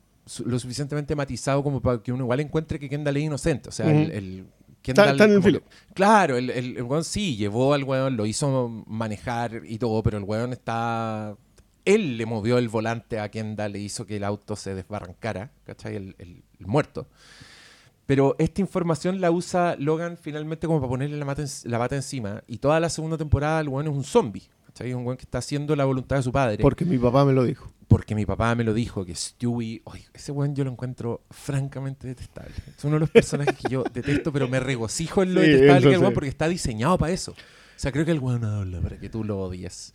lo suficientemente matizado como para que uno igual encuentre que Kendall es inocente. O sea, el, el Kendall Está- está en el filo. que- claro, el, el, el weón sí llevó al weón, lo hizo manejar y todo, pero el weón está... Él le movió el volante a Kendall, le hizo que el auto se desbarrancara, ¿cachai? El, el- el muerto. Pero esta información la usa Logan finalmente como para ponerle la, mata en- la pata encima. Y toda la segunda temporada el weón es un zombie. ¿Cachai? ¿cachai? Un weón que está haciendo la voluntad de su padre. Porque mi papá me lo dijo. porque mi papá me lo dijo, que Stewie, oye, ese weón yo lo encuentro francamente detestable. Es uno de los personajes que yo detesto, pero me regocijo en lo Sí, detestable que el weón sí. porque está diseñado para eso. O sea, creo que el weón habla para que tú lo odies.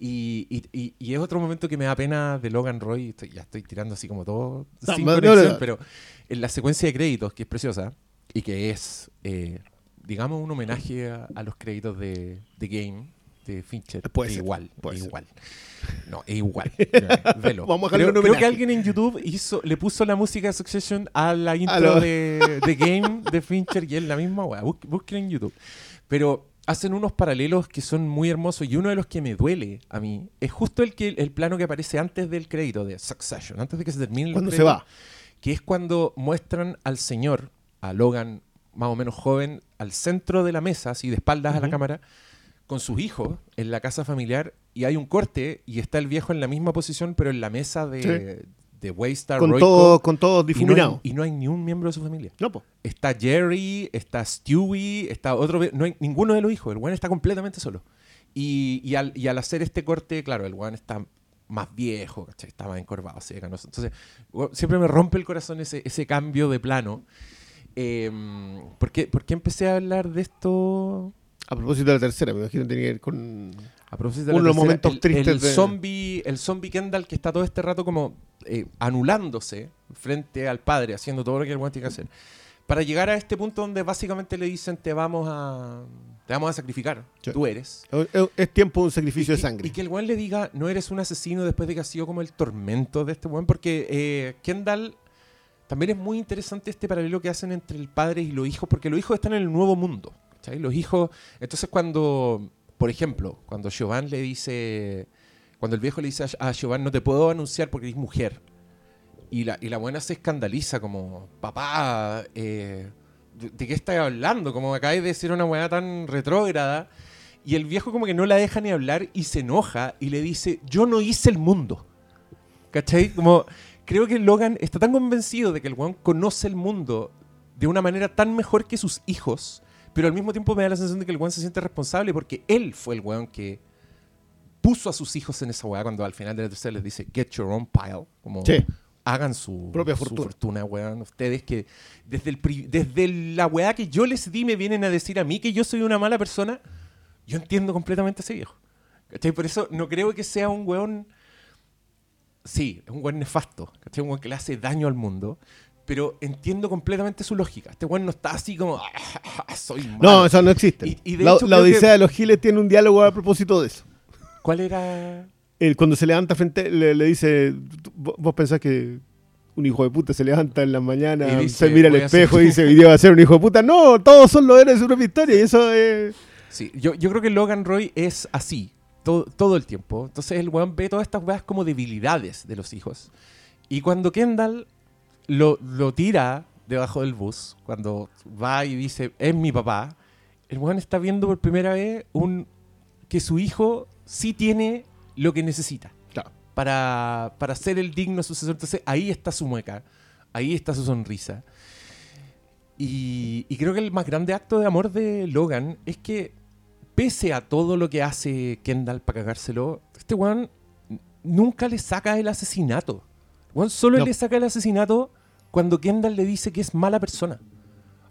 Y, y- y- y es otro momento que me da pena de Logan Roy, estoy- ya estoy tirando así como todo No, sin no, no, conexión, no. pero en la secuencia de créditos, que es preciosa, y que es, eh, digamos, un homenaje a, a los créditos de, de Game, de Fincher, Puede ser, igual, puede ser. igual. No, es igual. Velo. Vamos a creo, creo que alguien en YouTube hizo, le puso la música de Succession a la intro lo- de, de Game de Fincher y es la misma weá. Bus- Busquen en YouTube. Pero hacen unos paralelos que son muy hermosos y uno de los que me duele a mí es justo el, que, el plano que aparece antes del crédito de Succession, antes de que se termine el Cuando se va. que es cuando muestran al señor, a Logan más o menos joven, al centro de la mesa, así de espaldas a la cámara, con sus hijos en la casa familiar y hay un corte y está el viejo en la misma posición pero en la mesa de, de Waystar Con Royco, todo, con todo y no, hay, difuminado. y no hay ni un miembro de su familia. No, po. Está Jerry, está Stewie, está otro... No hay ninguno de los hijos. El weón está completamente solo. Y, y al, y al hacer este corte, claro, el weón está más viejo, ¿cachai? Está más encorvado, así de canoso. Entonces, siempre me rompe el corazón ese, ese cambio de plano. Eh, ¿por, qué, por qué empecé a hablar de esto? A propósito de la tercera, me imagino que tenía que ver con. A propósito de Uno de los momentos el, tristes el de- zombie, el zombie Kendall que está todo este rato como eh, anulándose frente al padre, haciendo todo lo que el weón tiene que hacer. Para llegar a este punto donde básicamente le dicen te vamos a te vamos a sacrificar, Sí. tú eres. Es- tiempo de un Y sacrificio de que- sangre. Y que el weón le diga, no eres un asesino después de que has sido como el tormento de este weón, porque eh, Kendall también es muy interesante este paralelo que hacen entre el padre y los hijos, porque los hijos están en el nuevo mundo. Los hijos, entonces cuando, por ejemplo, cuando Giovanni le dice, cuando el viejo le dice a, a Giovanni, no te puedo anunciar porque eres mujer, y la, y la buena se escandaliza como, papá, eh, ¿de, qué estás hablando? Como acabas de decir una weá tan retrógrada. Y el viejo como que no la deja ni hablar y se enoja y le dice, yo no hice el mundo. ¿Cachai? Como creo que Logan está tan convencido de que el weón conoce el mundo de una manera tan mejor que sus hijos, pero al mismo tiempo me da la sensación de que el weón se siente responsable porque él fue el weón que puso a sus hijos en esa weá cuando al final de la tercera les dice, get your own pile. Como, Sí. hagan su Propia su fortuna. fortuna, weón. Ustedes que desde, el, desde la weá que yo les di me vienen a decir a mí que yo soy una mala persona, yo entiendo completamente a ese viejo. ¿Cachai? Por eso no creo que sea un weón... Sí, es un weón nefasto, ¿cachai? Un weón que le hace daño al mundo, pero entiendo completamente su lógica. Este weón no está así como... "Ah, soy malo". No, eso no existe. Y- y de la hecho la creo que- Odisea de los Giles tiene un diálogo a propósito de eso. ¿Cuál era...? Él, cuando se levanta frente, le, le dice: "Tú- ¿Vos pensás que un hijo de puta se levanta en la mañana, Y dice, se mira al espejo y dice: Hoy va a ser un hijo de puta? No, todos son los héroes de propia historia y eso es. Sí, yo, yo creo que Logan Roy es así, todo, todo el tiempo. Entonces el weón ve todas estas weas como debilidades de los hijos. Y cuando Kendall lo, lo tira debajo del bus, cuando va y dice, es mi papá, el weón está viendo por primera vez un, que su hijo sí tiene lo que necesita Claro. para, para ser el digno sucesor. Entonces ahí está su mueca, ahí está su sonrisa. Y, y creo que el más grande acto de amor de Logan es que, pese a todo lo que hace Kendall para cagárselo, este weón nunca le saca el asesinato. Weón solo No. le saca el asesinato cuando Kendall le dice que es mala persona.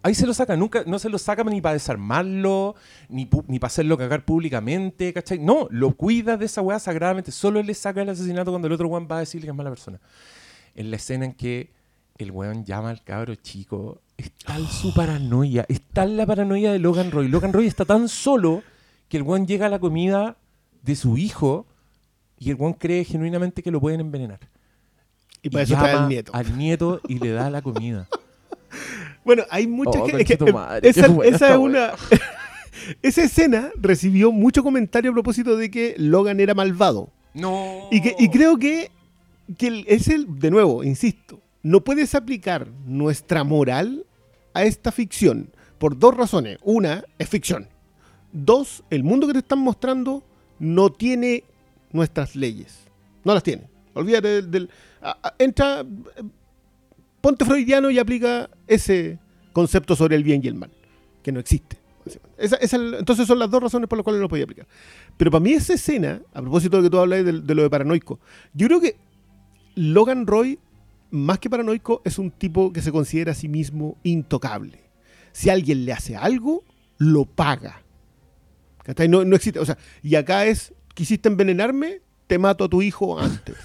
Ahí se lo saca, nunca, no se lo saca ni para desarmarlo, ni, ni para hacerlo cagar públicamente, ¿cachai? No, lo cuida de esa weá sagradamente. Solo él le saca el asesinato cuando el otro weón va a decirle que es mala persona. En la escena en que el weón llama al cabro chico, es tal su paranoia, es tal la paranoia de Logan Roy. Logan Roy está tan solo que el weón llega a la comida de su hijo y el weón cree genuinamente que lo pueden envenenar. Y para eso trae llama al nieto. Al nieto y le da la comida. Bueno, hay mucha Oh, gente. es que, conchetumadre, esa, qué buena esa es una. esa escena recibió mucho comentario a propósito de que Logan era malvado. No. Y, que, y creo que, que es el, de nuevo, insisto, no puedes aplicar nuestra moral a esta ficción por dos razones. Una, es ficción. Dos, el mundo que te están mostrando no tiene nuestras leyes. No las tiene. Olvídate del... entra, ponte freudiano y aplica ese concepto sobre el bien y el mal, que no existe. Entonces son las dos razones por las cuales no lo podía aplicar. Pero para mí esa escena, a propósito de que tú hablas de, lo de paranoico, yo creo que Logan Roy, más que paranoico, es un tipo que se considera a sí mismo intocable. Si alguien le hace algo, lo paga. No, no existe. O sea, y acá es, quisiste envenenarme, te mato a tu hijo antes.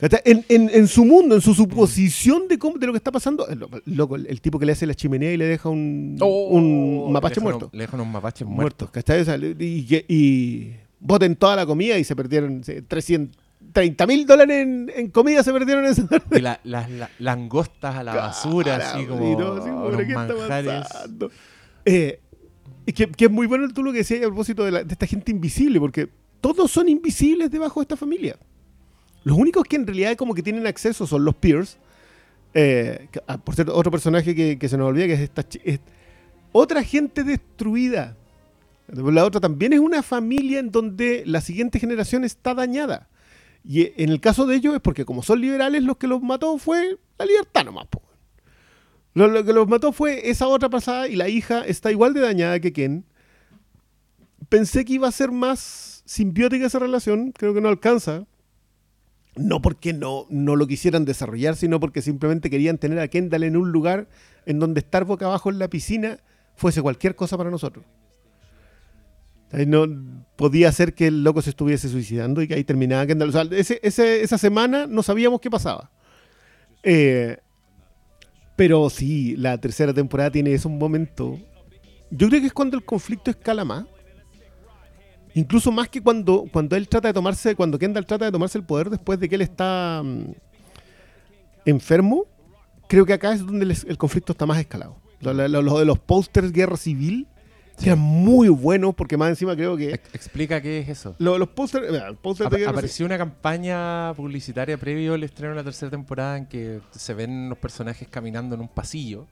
En, en- en su mundo, en su suposición de, cómo- de lo que está pasando, el, loco, el, el tipo que le hace la chimenea y le deja un, un mapache le muerto. un- Le dejan un mapache muerto. Muertos, ¿cachai? O sea, y, y boten toda la comida y se perdieron 330 mil dólares en, en comida, se perdieron esa Y la- las la- langostas a la basura, así como, Y todo así como, unos ¿qué está manjares. pasando? Eh, y que, que es muy bueno tú lo que decías a propósito de, la- de esta gente invisible, porque todos son invisibles debajo de esta familia. Los únicos que en realidad como que tienen acceso son los peers. Eh, ah, por cierto, otro personaje que, se nos olvida que es esta es otra gente destruida. La otra también es una familia en donde la siguiente generación está dañada. Y eh, en el caso de ellos es porque como son liberales, los que los mató fue la libertad nomás. po. Lo, lo que los mató fue esa otra pasada y la hija está igual de dañada que Ken. Pensé que iba a ser más simbiótica esa relación, creo que no alcanza. No porque no, no lo quisieran desarrollar, sino porque simplemente querían tener a Kendall en un lugar en donde estar boca abajo en la piscina fuese cualquier cosa para nosotros. No podía ser que el loco se estuviese suicidando y que ahí terminaba Kendall. O sea, ese- ese- esa semana no sabíamos qué pasaba. Eh, pero sí, la tercera temporada tiene ese momento. Yo creo que es cuando el conflicto escala más. Incluso más que cuando, cuando él trata de tomarse, cuando Kendall trata de tomarse el poder después de que él está mm, enfermo, creo que acá es donde el, el conflicto está más escalado. Lo, lo- lo de los pósters Guerra Civil, que eran muy buenos, porque más encima creo que... Ex- Explica qué es eso. lo- los pósters... apareció una campaña publicitaria previo al estreno de la tercera temporada en que se ven los personajes caminando en un pasillo.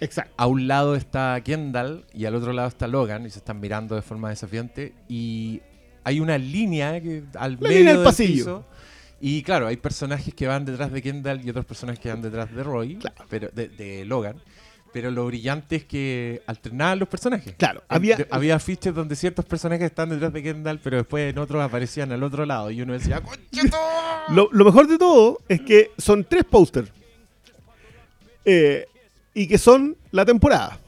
Exacto. A un lado está Kendall y al otro lado está Logan y se están mirando de forma desafiante y hay una línea que al La medio línea del del pasillo. piso, y claro, hay personajes que van detrás de Kendall y otros personajes que van detrás de Roy, Claro. pero de, de Logan. Pero lo brillante es que alternaban los personajes. Claro, había- de- había afiches donde ciertos personajes están detrás de Kendall, pero después en otros aparecían al otro lado y uno decía. Lo, lo mejor de todo es que son tres pósters. Eh, y que son la temporada.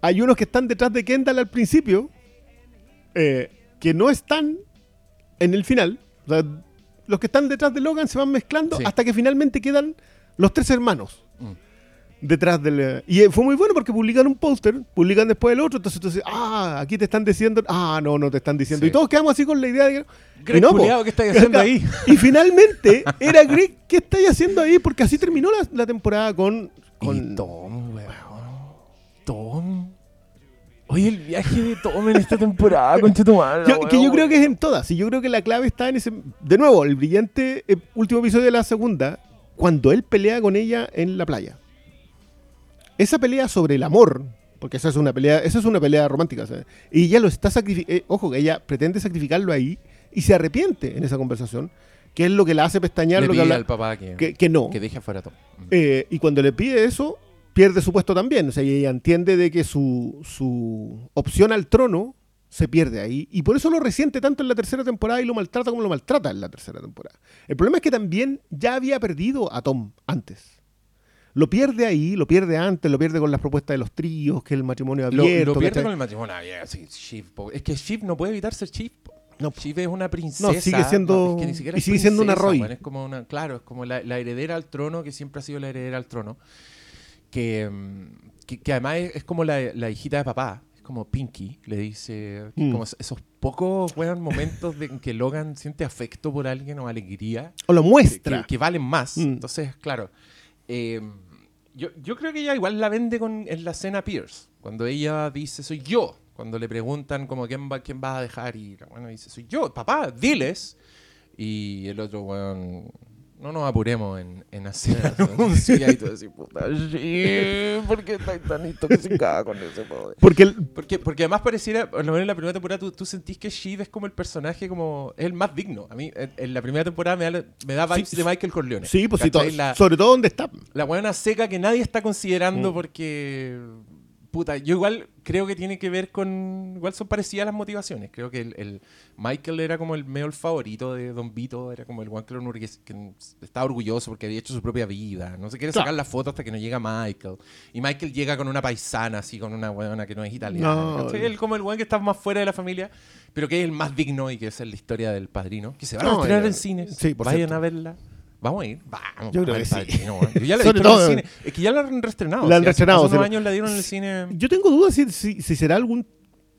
Hay unos que están detrás de Kendall al principio, eh, que no están en el final. O sea, los que están detrás de Logan se van mezclando Sí. hasta que finalmente quedan los tres hermanos Mm. detrás del... eh, Y eh, fue muy bueno porque publican un póster, publican después el otro, entonces tú dices, ah, aquí te están diciendo, ah, no, no te están diciendo. Sí. Y todos quedamos así con la idea de que... No, po. ¿qué estáis haciendo ahí? Y finalmente era Greg, ¿qué estáis haciendo ahí? Porque así terminó la, la temporada con... con Y Tom, weón. Tom. Oye, el viaje de Tom en esta temporada, concha tu madre. Yo- que yo creo que es en todas. Y yo creo que la clave está en ese. De nuevo, el brillante eh, último episodio de la segunda, cuando él pelea con ella en la playa. Esa pelea sobre el amor, porque esa es una pelea, esa es una pelea romántica. ¿sabes? Y ella lo está sacrificando. ojo, que ella pretende sacrificarlo ahí y se arrepiente en esa conversación, que es lo que la hace pestañear, Le lo que, habla- al papá que, que, que no. que deje afuera a Tom. Mm. Eh, y cuando le pide eso, pierde su puesto también. O sea, y ella entiende de que su, su opción al trono se pierde ahí. Y por eso lo resiente tanto en la tercera temporada y lo maltrata como lo maltrata en la tercera temporada. El problema es que también ya había perdido a Tom antes. Lo pierde ahí, lo pierde antes, lo pierde con las propuestas de los tríos, que el matrimonio Lo, abierto. lo pierde ¿cachai? con el matrimonio abierto. sí, es que Shiv no puede evitar ser Shiv. No, es una princesa. sigue siendo- es que ni siquiera y sigue siendo una Roy. Es como una, claro, es como la, la heredera al trono, que siempre ha sido la heredera al trono. Que, mm, que, que además es, es como la, la hijita de papá. Es como Pinky, le dice. Mm. Como esos pocos weón, momentos de en que Logan siente afecto por alguien o alegría. O lo muestra. que- valen más. Mm. Entonces, claro. eh, yo, yo creo que ella igual la vende con, en la escena Pierce. Cuando ella dice, soy yo. Cuando le preguntan como quién va, quién vas a dejar y la buena dice, soy yo, papá, diles. Y el otro, weón, no nos apuremos en, en hacer anuncios. Y tú decís, puta, sí, ¿por qué estás tan intoxicada con ese poder? Porque el- Porque, porque además pareciera, por lo menos en la primera temporada, tú, tú sentís que Shiv es como el personaje, como es el más digno. A mí, en, en la primera temporada me da, me da vibes Sí, de Michael Corleone. sí, pues sí, ¿Cachai? to- La, sobre todo donde está. la buena seca que nadie está considerando Mm. porque puta, yo igual creo que tiene que ver con. Igual son parecidas las motivaciones. Creo que el, el Michael era como el medio favorito de Don Vito, era como el Juan que, que estaba orgulloso porque había hecho su propia vida. No se quiere sacar la foto hasta que no llega Michael. Y Michael llega con una paisana, así, con una buena que no es italiana. No, él como el Juan que está más fuera de la familia, pero que es el más digno y que es la historia del padrino. Que se va a estrenar en cine. Sí, Vayan a verla. Vamos a ir, vamos. Yo creo que sí. Yo ya la he visto en el cine. Es que ya la han reestrenado. La han reestrenado. Hace unos años la dieron en el cine. Yo tengo dudas si, si, será algún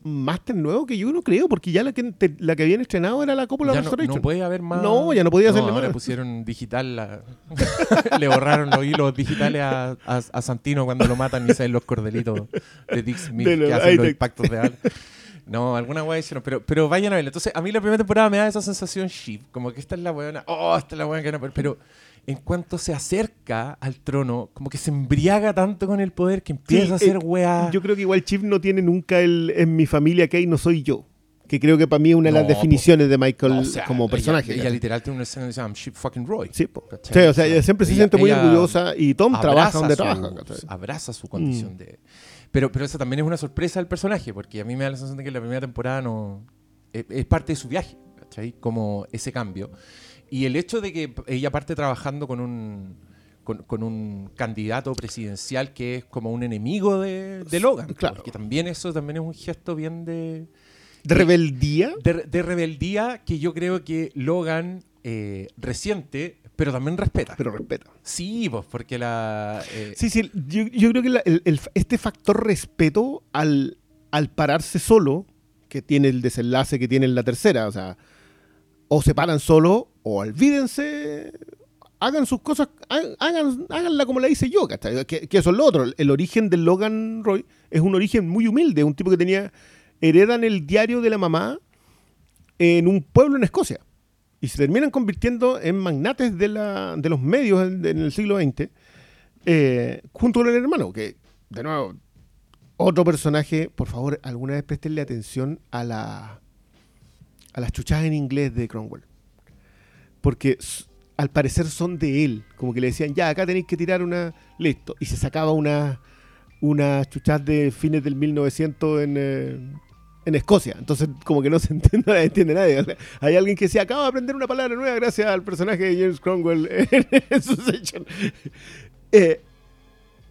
máster nuevo que yo no creo, porque ya la que, la que habían estrenado era la Coppola ya no, no, puede haber más. No, ya no podía hacerle ahora pusieron digital. Le borraron los hilos digitales a, a, Santino cuando lo matan y salen los cordelitos de Dick Smith que hacen los impactos de. No, alguna weá hicieron, pero, pero vayan a verla. Entonces, a mí la primera temporada me da esa sensación shit, como que esta es la weona, oh, esta es la weona que no, pero en cuanto se acerca al trono, como que se embriaga tanto con el poder que empieza a hacer weá. Yo creo que igual Chip no tiene nunca el en mi familia que no soy yo. Que creo que para mí es una de las definiciones de Michael como personaje. Ella, literal tiene una escena que se llama Chip fucking Roy. Sí, o sea, ella siempre se siente muy orgullosa y Tom trabaja donde trabaja. Abraza su condición mm. de pero, pero eso también es una sorpresa del personaje, porque a mí me da la sensación de que la primera temporada no. Es, parte de su viaje, ¿cachai? Como ese cambio. Y el hecho de que ella parte trabajando con un. Con, un candidato presidencial que es como un enemigo de, Logan. Claro. Que también eso también es un gesto bien de. ¿De rebeldía? De, rebeldía que yo creo que Logan eh, reciente pero también respeta. Pero respeta. Sí, pues, porque la. Eh, sí, sí, yo, creo que este factor respeto al, al pararse solo, que tiene el desenlace que tiene en la tercera, o sea, o se paran solo, o olvídense, hagan sus cosas, hagan, háganla como la hice yo, que, que eso es lo otro. El origen de Logan Roy es un origen muy humilde, un tipo que tenía, heredan el diario de la mamá en un pueblo en Escocia y se terminan convirtiendo en magnates de, la, de los medios en, el siglo XX, eh, junto con el hermano, que, de nuevo, otro personaje, por favor, alguna vez prestenle atención a, la, a las chuchadas en inglés de Cromwell. Porque al parecer son de él, como que le decían, ya, acá tenéis que tirar una, listo, y se sacaba una, una chuchas de fines del 1900 en, eh, en Escocia. Entonces, como que no se entiende, nadie. hay alguien que se acaba de aprender una palabra nueva gracias al personaje de James Cromwell en, su sección. Eh,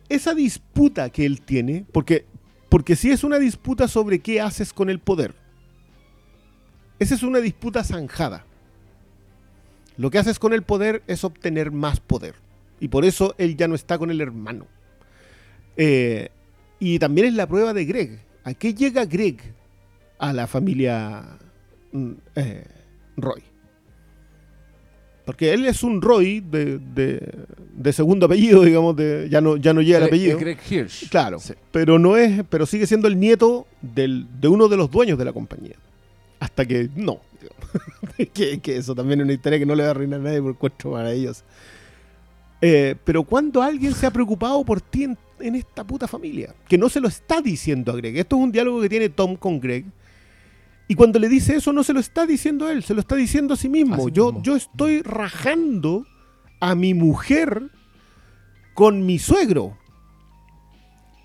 esa disputa que él tiene, porque, porque si es una disputa sobre qué haces con el poder, esa es una disputa zanjada. Lo que haces con el poder es obtener más poder. Y por eso él ya no está con el hermano. Eh, y también es la prueba de Greg. ¿A qué llega Greg a la familia mm, eh, Roy. Porque él es un Roy de, de, segundo apellido, digamos, de, ya no ya no llega el apellido. Greg Hirsch. Claro, pero no es, pero sigue siendo el nieto del, de uno de los dueños de la compañía. Hasta que no. que, eso también es una historia que no le va a arruinar a nadie por cuatro maravillas. Eh, pero cuando alguien se ha preocupado por ti en, en, esta puta familia, que no se lo está diciendo a Greg. Esto es un diálogo que tiene Tom con Greg y cuando le dice eso, no se lo está diciendo él, se lo está diciendo a sí mismo. yo, yo estoy rajando a mi mujer con mi suegro.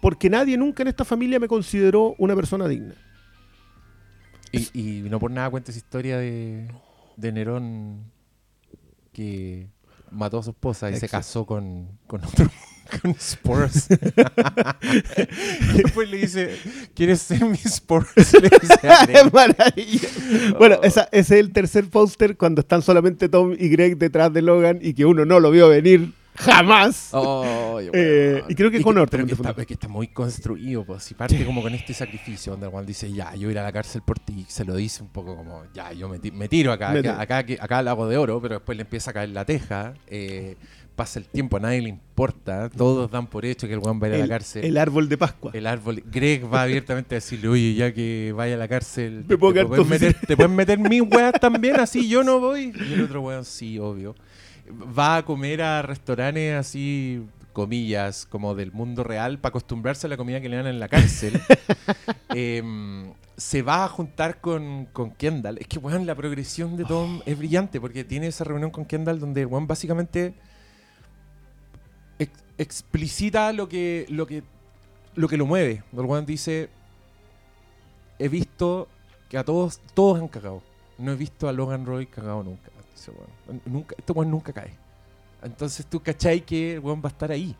Porque nadie nunca en esta familia me consideró una persona digna. Y, no por nada cuenta esa historia de, de Nerón que mató a su esposa y se casó con, con otro con Spurs. y después le dice, ¿quieres ser mi Spurs? Le dice Maravilla. Bueno, oh. ese es el tercer póster cuando están solamente Tom y Greg detrás de Logan y que uno no lo vio venir jamás. Oh, eh, y creo que con otro. que está, que está, muy construido, pues. Si parte como con este sacrificio, donde Juan dice, ya, yo iré a la cárcel por ti, se lo dice un poco como, ya, yo me, tiro acá, acá, acá, acá, hago de oro, pero después le empieza a caer la teja. Eh, pasa el tiempo, a nadie le importa. Todos dan por hecho que el weón va a la cárcel. El árbol de Pascua. El árbol. Greg va abiertamente a decirle, oye, ya que vaya a la cárcel, te, puedes meter, te pueden meter mis weas también, así yo no voy. Y el otro weón, sí, obvio. Va a comer a restaurantes así, comillas, como del mundo real, para acostumbrarse a la comida que le dan en la cárcel. Em, se va a juntar con, con Kendall. Es que, weón, la progresión de Tom es brillante porque tiene esa reunión con Kendall donde, weón, básicamente explicita lo que, lo que lo que lo mueve. El weón dice, he visto que a todos, todos han cagado. No he visto a Logan Roy cagado nunca. Dice, weón. nunca este weón nunca cae. Entonces tú cachai que el weón va a estar ahí.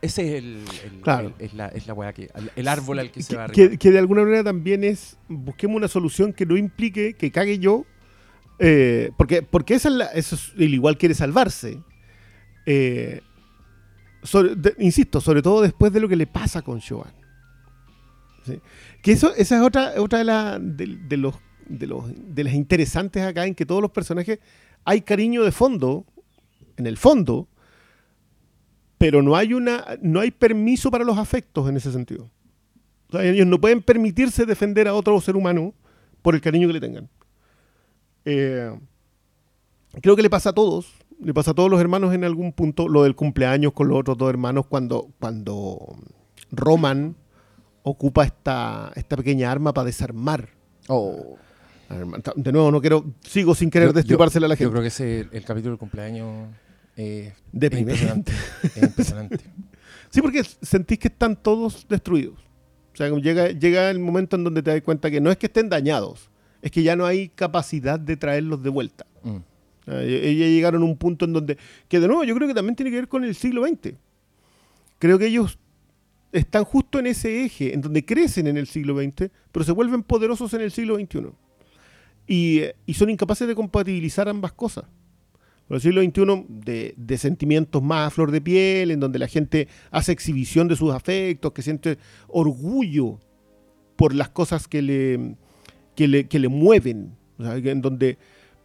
Ese es el, el- Claro. el- es la, es la weá que, el árbol al que se va a que, que de alguna manera también es, busquemos una solución que no implique que cague yo, eh, porque, porque esa es la- eso es el igual quiere salvarse. Eh, insisto, sobre todo después de lo que le pasa con Joan. Que eso, esa es otra, otra de, la- de- los, de, los, de las interesantes acá, en que todos los personajes hay cariño de fondo, en el fondo, pero no hay una no hay permiso para los afectos en ese sentido. Ellos no pueden permitirse defender a otro ser humano por el cariño que le tengan. Eh, creo que le pasa a todos, le pasa a todos los hermanos en algún punto, lo del cumpleaños con los otros dos hermanos cuando, cuando Roman ocupa esta, esta pequeña arma para desarmar. Oh. De nuevo, no quiero, sigo sin querer Yo- destripársela a la Yo gente. creo que ese, el capítulo del cumpleaños eh, es impresionante. Es impresionante. Sí, porque sentís que están todos destruidos. O sea, llega, llega el momento en donde te das cuenta que no es que estén dañados, es que ya no hay capacidad de traerlos de vuelta. Mm. Eh, Ellos llegaron a un punto en donde, que de nuevo yo creo que también tiene que ver con el siglo XX. Creo que ellos están justo en ese eje, en donde crecen en el siglo XX, pero se vuelven poderosos en el siglo XXI. Y, eh, y son incapaces de compatibilizar ambas cosas. Por el siglo XXI, de, de sentimientos más a flor de piel, en donde la gente hace exhibición de sus afectos, que siente orgullo por las cosas que le, que le, que le mueven. O sea, en donde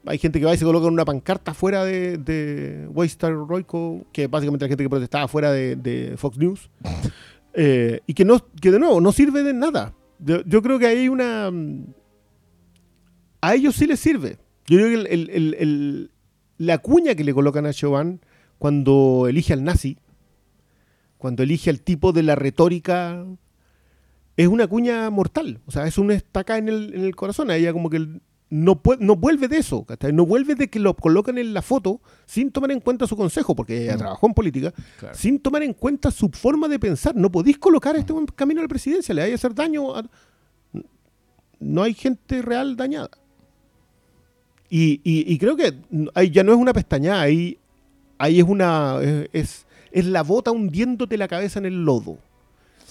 hay gente que va y se coloca en una pancarta fuera de, de Waystar Royco, que básicamente la gente que protestaba fuera de, de Fox News, eh, y que, no, que de nuevo no sirve de nada. Yo, yo creo que hay una... mm, A ellos sí les sirve. Yo creo que el- el- el- el- la cuña que le colocan a Chauvin cuando elige al nazi, cuando elige al tipo de la retórica, es una cuña mortal. O sea, es una estaca en el, en el corazón. A ella como que el- no, no vuelve de eso. ¿cachai? No vuelve de que lo colocan en la foto sin tomar en cuenta su consejo, porque ella Mm. trabajó en política, Claro. sin tomar en cuenta su forma de pensar. No podéis colocar a este buen camino a la presidencia, le vaya a hacer daño. a- No hay gente real dañada. Y, y- y creo que ahí ya no es una pestañada, ahí, ahí es una. Es, es la bota hundiéndote la cabeza en el lodo.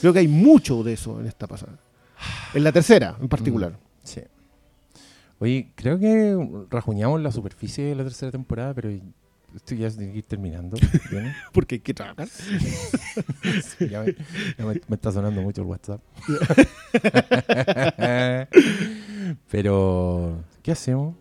Creo que hay mucho de eso en esta pasada. En la tercera, en particular. Sí. Oye, creo que rajuñamos la superficie de la tercera temporada, pero esto ya tiene que ir terminando. Porque hay que trabajar. Sí, ya me, ya me- me está sonando mucho el WhatsApp. pero, ¿qué hacemos?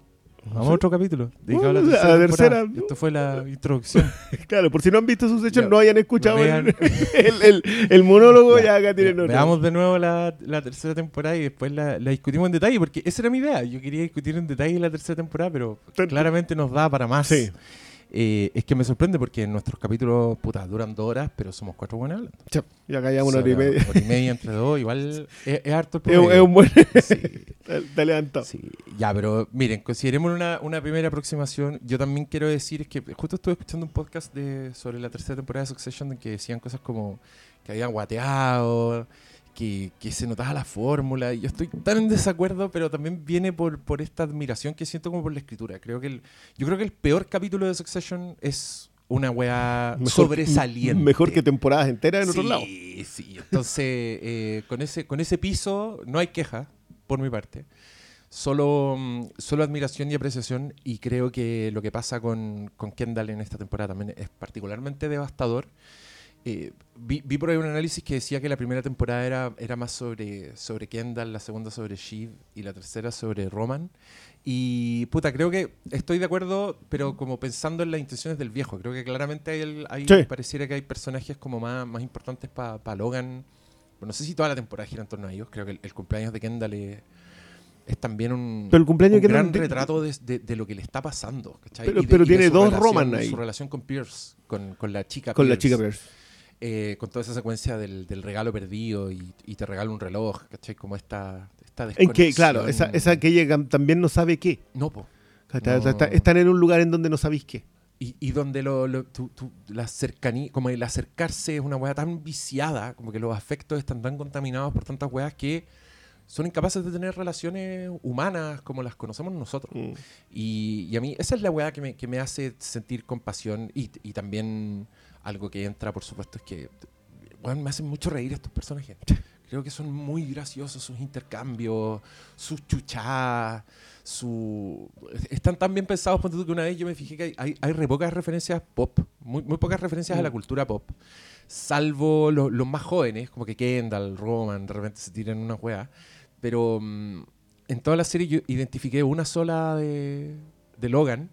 Vamos a otro capítulo. dedicado Bueno, a la a tercera. la tercera. Esto fue la introducción. Claro, por si no han visto sus hechos, Ya. no hayan escuchado Vean. el, el- monólogo, ya, acá tienen Ya, otro. Veamos de nuevo la, la tercera temporada y después la, la discutimos en detalle, porque esa era mi idea. Yo quería discutir en detalle la tercera temporada, pero claramente nos da para más. Sí. Eh, es que me sorprende porque nuestros capítulos, puta, duran dos horas, pero somos cuatro buenas hablando. Y acá ya una hora y media. hora y media entre dos, igual es, es harto el promedio. es un buen. Sí, Te sí. Ya, pero miren, consideremos una, una primera aproximación. Yo también quiero decir es que justo estuve escuchando un podcast de, sobre la tercera temporada de Succession en que decían cosas como que habían guateado, que, que se notaba la fórmula. Y yo estoy tan en desacuerdo, pero también viene por, por esta admiración que siento como por la escritura. Creo que el, yo creo que el peor capítulo de Succession es una weá Mejor- sobresaliente. Mejor que temporadas enteras en sí, otros lados. Sí, Entonces, eh, con, ese, con ese piso no hay queja, por mi parte. Solo, mm, solo admiración y apreciación. Y creo que lo que pasa con, con Kendall en esta temporada también es particularmente devastador. Eh, vi, vi por ahí un análisis que decía que la primera temporada era, era más sobre, sobre Kendall, la segunda sobre Shiv y la tercera sobre Roman. Y puta, creo que estoy de acuerdo, pero como pensando en las intenciones del viejo. Creo que claramente hay, el- hay- Sí. pareciera que hay personajes como más, más importantes para Logan. Bueno, no sé si toda la temporada gira en torno a ellos. Creo que el, el cumpleaños de Kendall es, es también un, Pero el cumpleaños un gran retrato de, de- de lo que le está pasando. ¿cachai? Pero- de- pero tiene dos relación- Roman ahí. Su relación con Pierce, con, con la chica Con la chica Pierce. Eh, con toda esa secuencia del, del regalo perdido y, y te regalo un reloj, ¿cachai? Como esta, esta En que, claro, desconexión. esa, esa que ella tam- también no sabe qué. No, po. Está- No. está- están en un lugar en donde no sabéis qué. y, y donde lo, lo- tu- tu- la cercanía, como el acercarse es una weá tan viciada, como que los afectos están tan contaminados por tantas weas que son incapaces de tener relaciones humanas como las conocemos nosotros. Mm. Y, y a mí esa es la weá que me, que me hace sentir compasión y, y también algo que entra, por supuesto, es que me hacen mucho reír estos personajes. Creo que son muy graciosos sus intercambios, sus chuchadas, su... Están tan bien pensados, ponte tú, que una vez yo me fijé que hay, hay, re pocas referencias pop, muy, muy pocas referencias a la Mm. cultura pop, salvo lo- los más jóvenes, como que Kendall, Roman, de repente se tiran una weá. Pero mm, en toda la serie yo identifiqué una sola de, de Logan,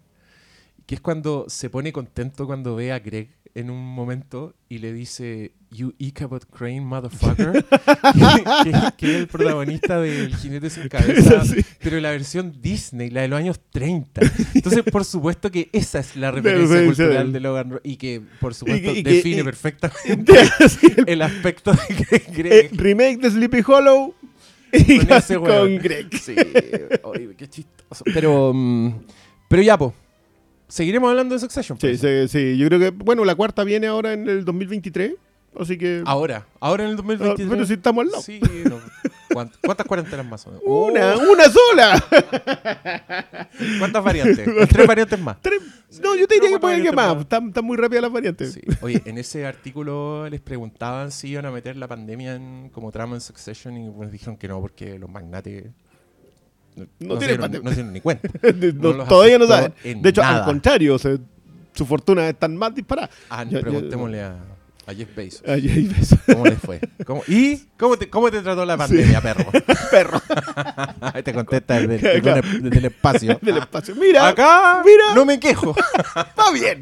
que es cuando se pone contento cuando ve a Greg en un momento y le dice You Ichabod Crane, motherfucker. que, es el protagonista del Jinete sin cabeza, Sí. pero la versión Disney, la de los años 30. Entonces, por supuesto que esa es la referencia cultural de Logan Ro- y que, por supuesto, y define y- perfectamente el- el aspecto de Greg. eh, Greg remake de Sleepy Hollow y con ese con. Greg. Sí, oye, qué chistoso. Pero, mm, pero ya, po. Seguiremos hablando de Succession. Sí, sí, sí, yo creo que, bueno, la cuarta viene ahora en el 2023, así que... Ahora, ahora en el Ah, 2023. pero si estamos al lado. Sí, no. ¿Cuánt- ¿Cuántas cuarentenas más? menos? Una, Oh, una sola. ¿Cuántas variantes? Tres variantes más. Tres- No, yo te diría que puede que más. más. Están, están muy rápidas las variantes. Sí. Oye, en ese artículo les preguntaban si iban a meter la pandemia en, como trama en Succession y pues dijeron que no, porque los magnates No, dieron- no dieron ni cuenta. No, todavía no saben. en De hecho, nada. al contrario, su fortuna están más disparada. Ah, preguntémosle a, a Jeff Bezos. Ahí, ahí ves. ¿Cómo les fue? ¿Cómo- ¿Y cómo te, cómo te trató la pandemia, perro? Perro Ahí te contesta desde, desde el- desde el espacio. del espacio. Mira, Acá mira. no me quejo. va bien.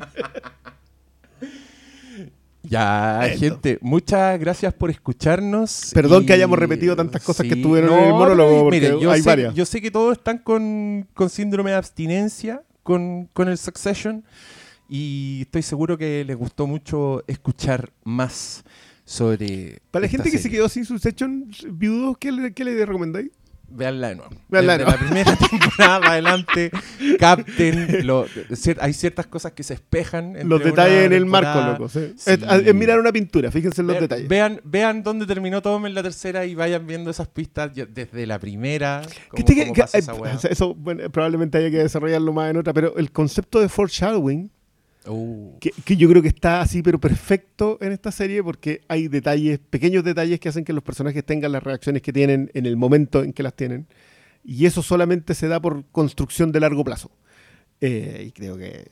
Ya, Esto. gente, muchas gracias por escucharnos. Perdón y- que hayamos repetido tantas cosas que estuvieron en el monólogo, porque mire, yo hay sé, varias. Yo sé que todos están con, con síndrome de abstinencia con, con el Succession y estoy seguro que les gustó mucho escuchar más sobre. Para la gente que se quedó sin Succession viudos, ¿qué le, qué le recomendáis? Veanla de nuevo. Véanla de nuevo. la primera temporada para adelante, capten. lo- hay ciertas cosas que se espejan. Los detalles en el marco, loco. sí. Sí. Es, es mirar una pintura, fíjense en los detalles. Vean, vean dónde terminó todo en la tercera y vayan viendo esas pistas desde la primera. Que Cómo, que- cómo que- pasa eh, esa eso bueno, probablemente haya que desarrollarlo más en otra, pero el concepto de foreshadowing, Uh, que, que yo creo que está así, pero perfecto en esta serie, porque hay detalles, pequeños detalles que hacen que los personajes tengan las reacciones que tienen en el momento en que las tienen. Y eso solamente se da por construcción de largo plazo. Eh, y creo que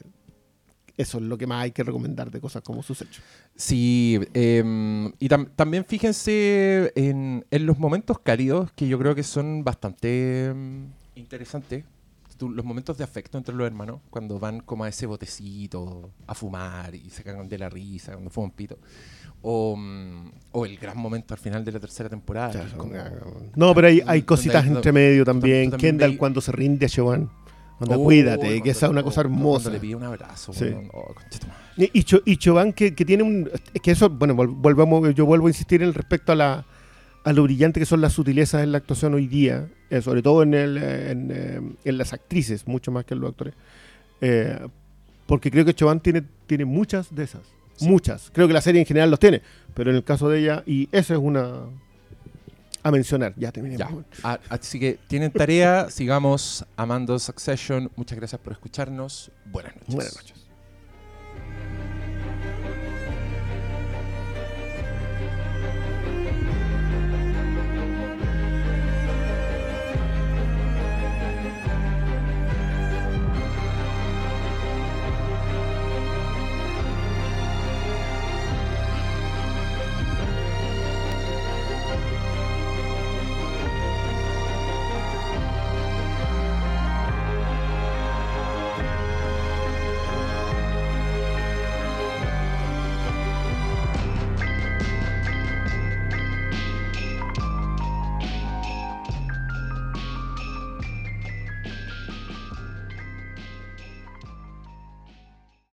eso es lo que más hay que recomendar de cosas como sus hechos. Sí, em, y tam- también fíjense en, en los momentos cálidos que yo creo que son bastante em, interesantes. Tú- los momentos de afecto entre los hermanos, cuando van como a ese botecito a fumar y se cagan de la risa, cuando fuman pito. O, mm, o el gran momento al final de la tercera temporada. es como- No, pero hay, hay cositas hay- entre medio también. también Kendall cuando se rinde a Siobhan. Cuando Oh, cuídate, que esa es una cosa cuando hermosa. le pide un abrazo. Sí. Oh. Y, y, Cho- y Choban que, que tiene un... Es que eso, bueno, vol- volvemos, yo vuelvo a insistir en el respecto a, la, a lo brillante que son las sutilezas en la actuación hoy día, eh, sobre todo en, el, eh, en, eh, en las actrices, mucho más que en los actores. Eh, porque creo que Choban tiene, tiene muchas de esas. Sí. Muchas. Creo que la serie en general los tiene, pero en el caso de ella, y eso es una... A mencionar, ya terminé. Ah, así que tienen tarea, sigamos amando Succession. Muchas gracias por escucharnos. Buenas noches. Buenas noches.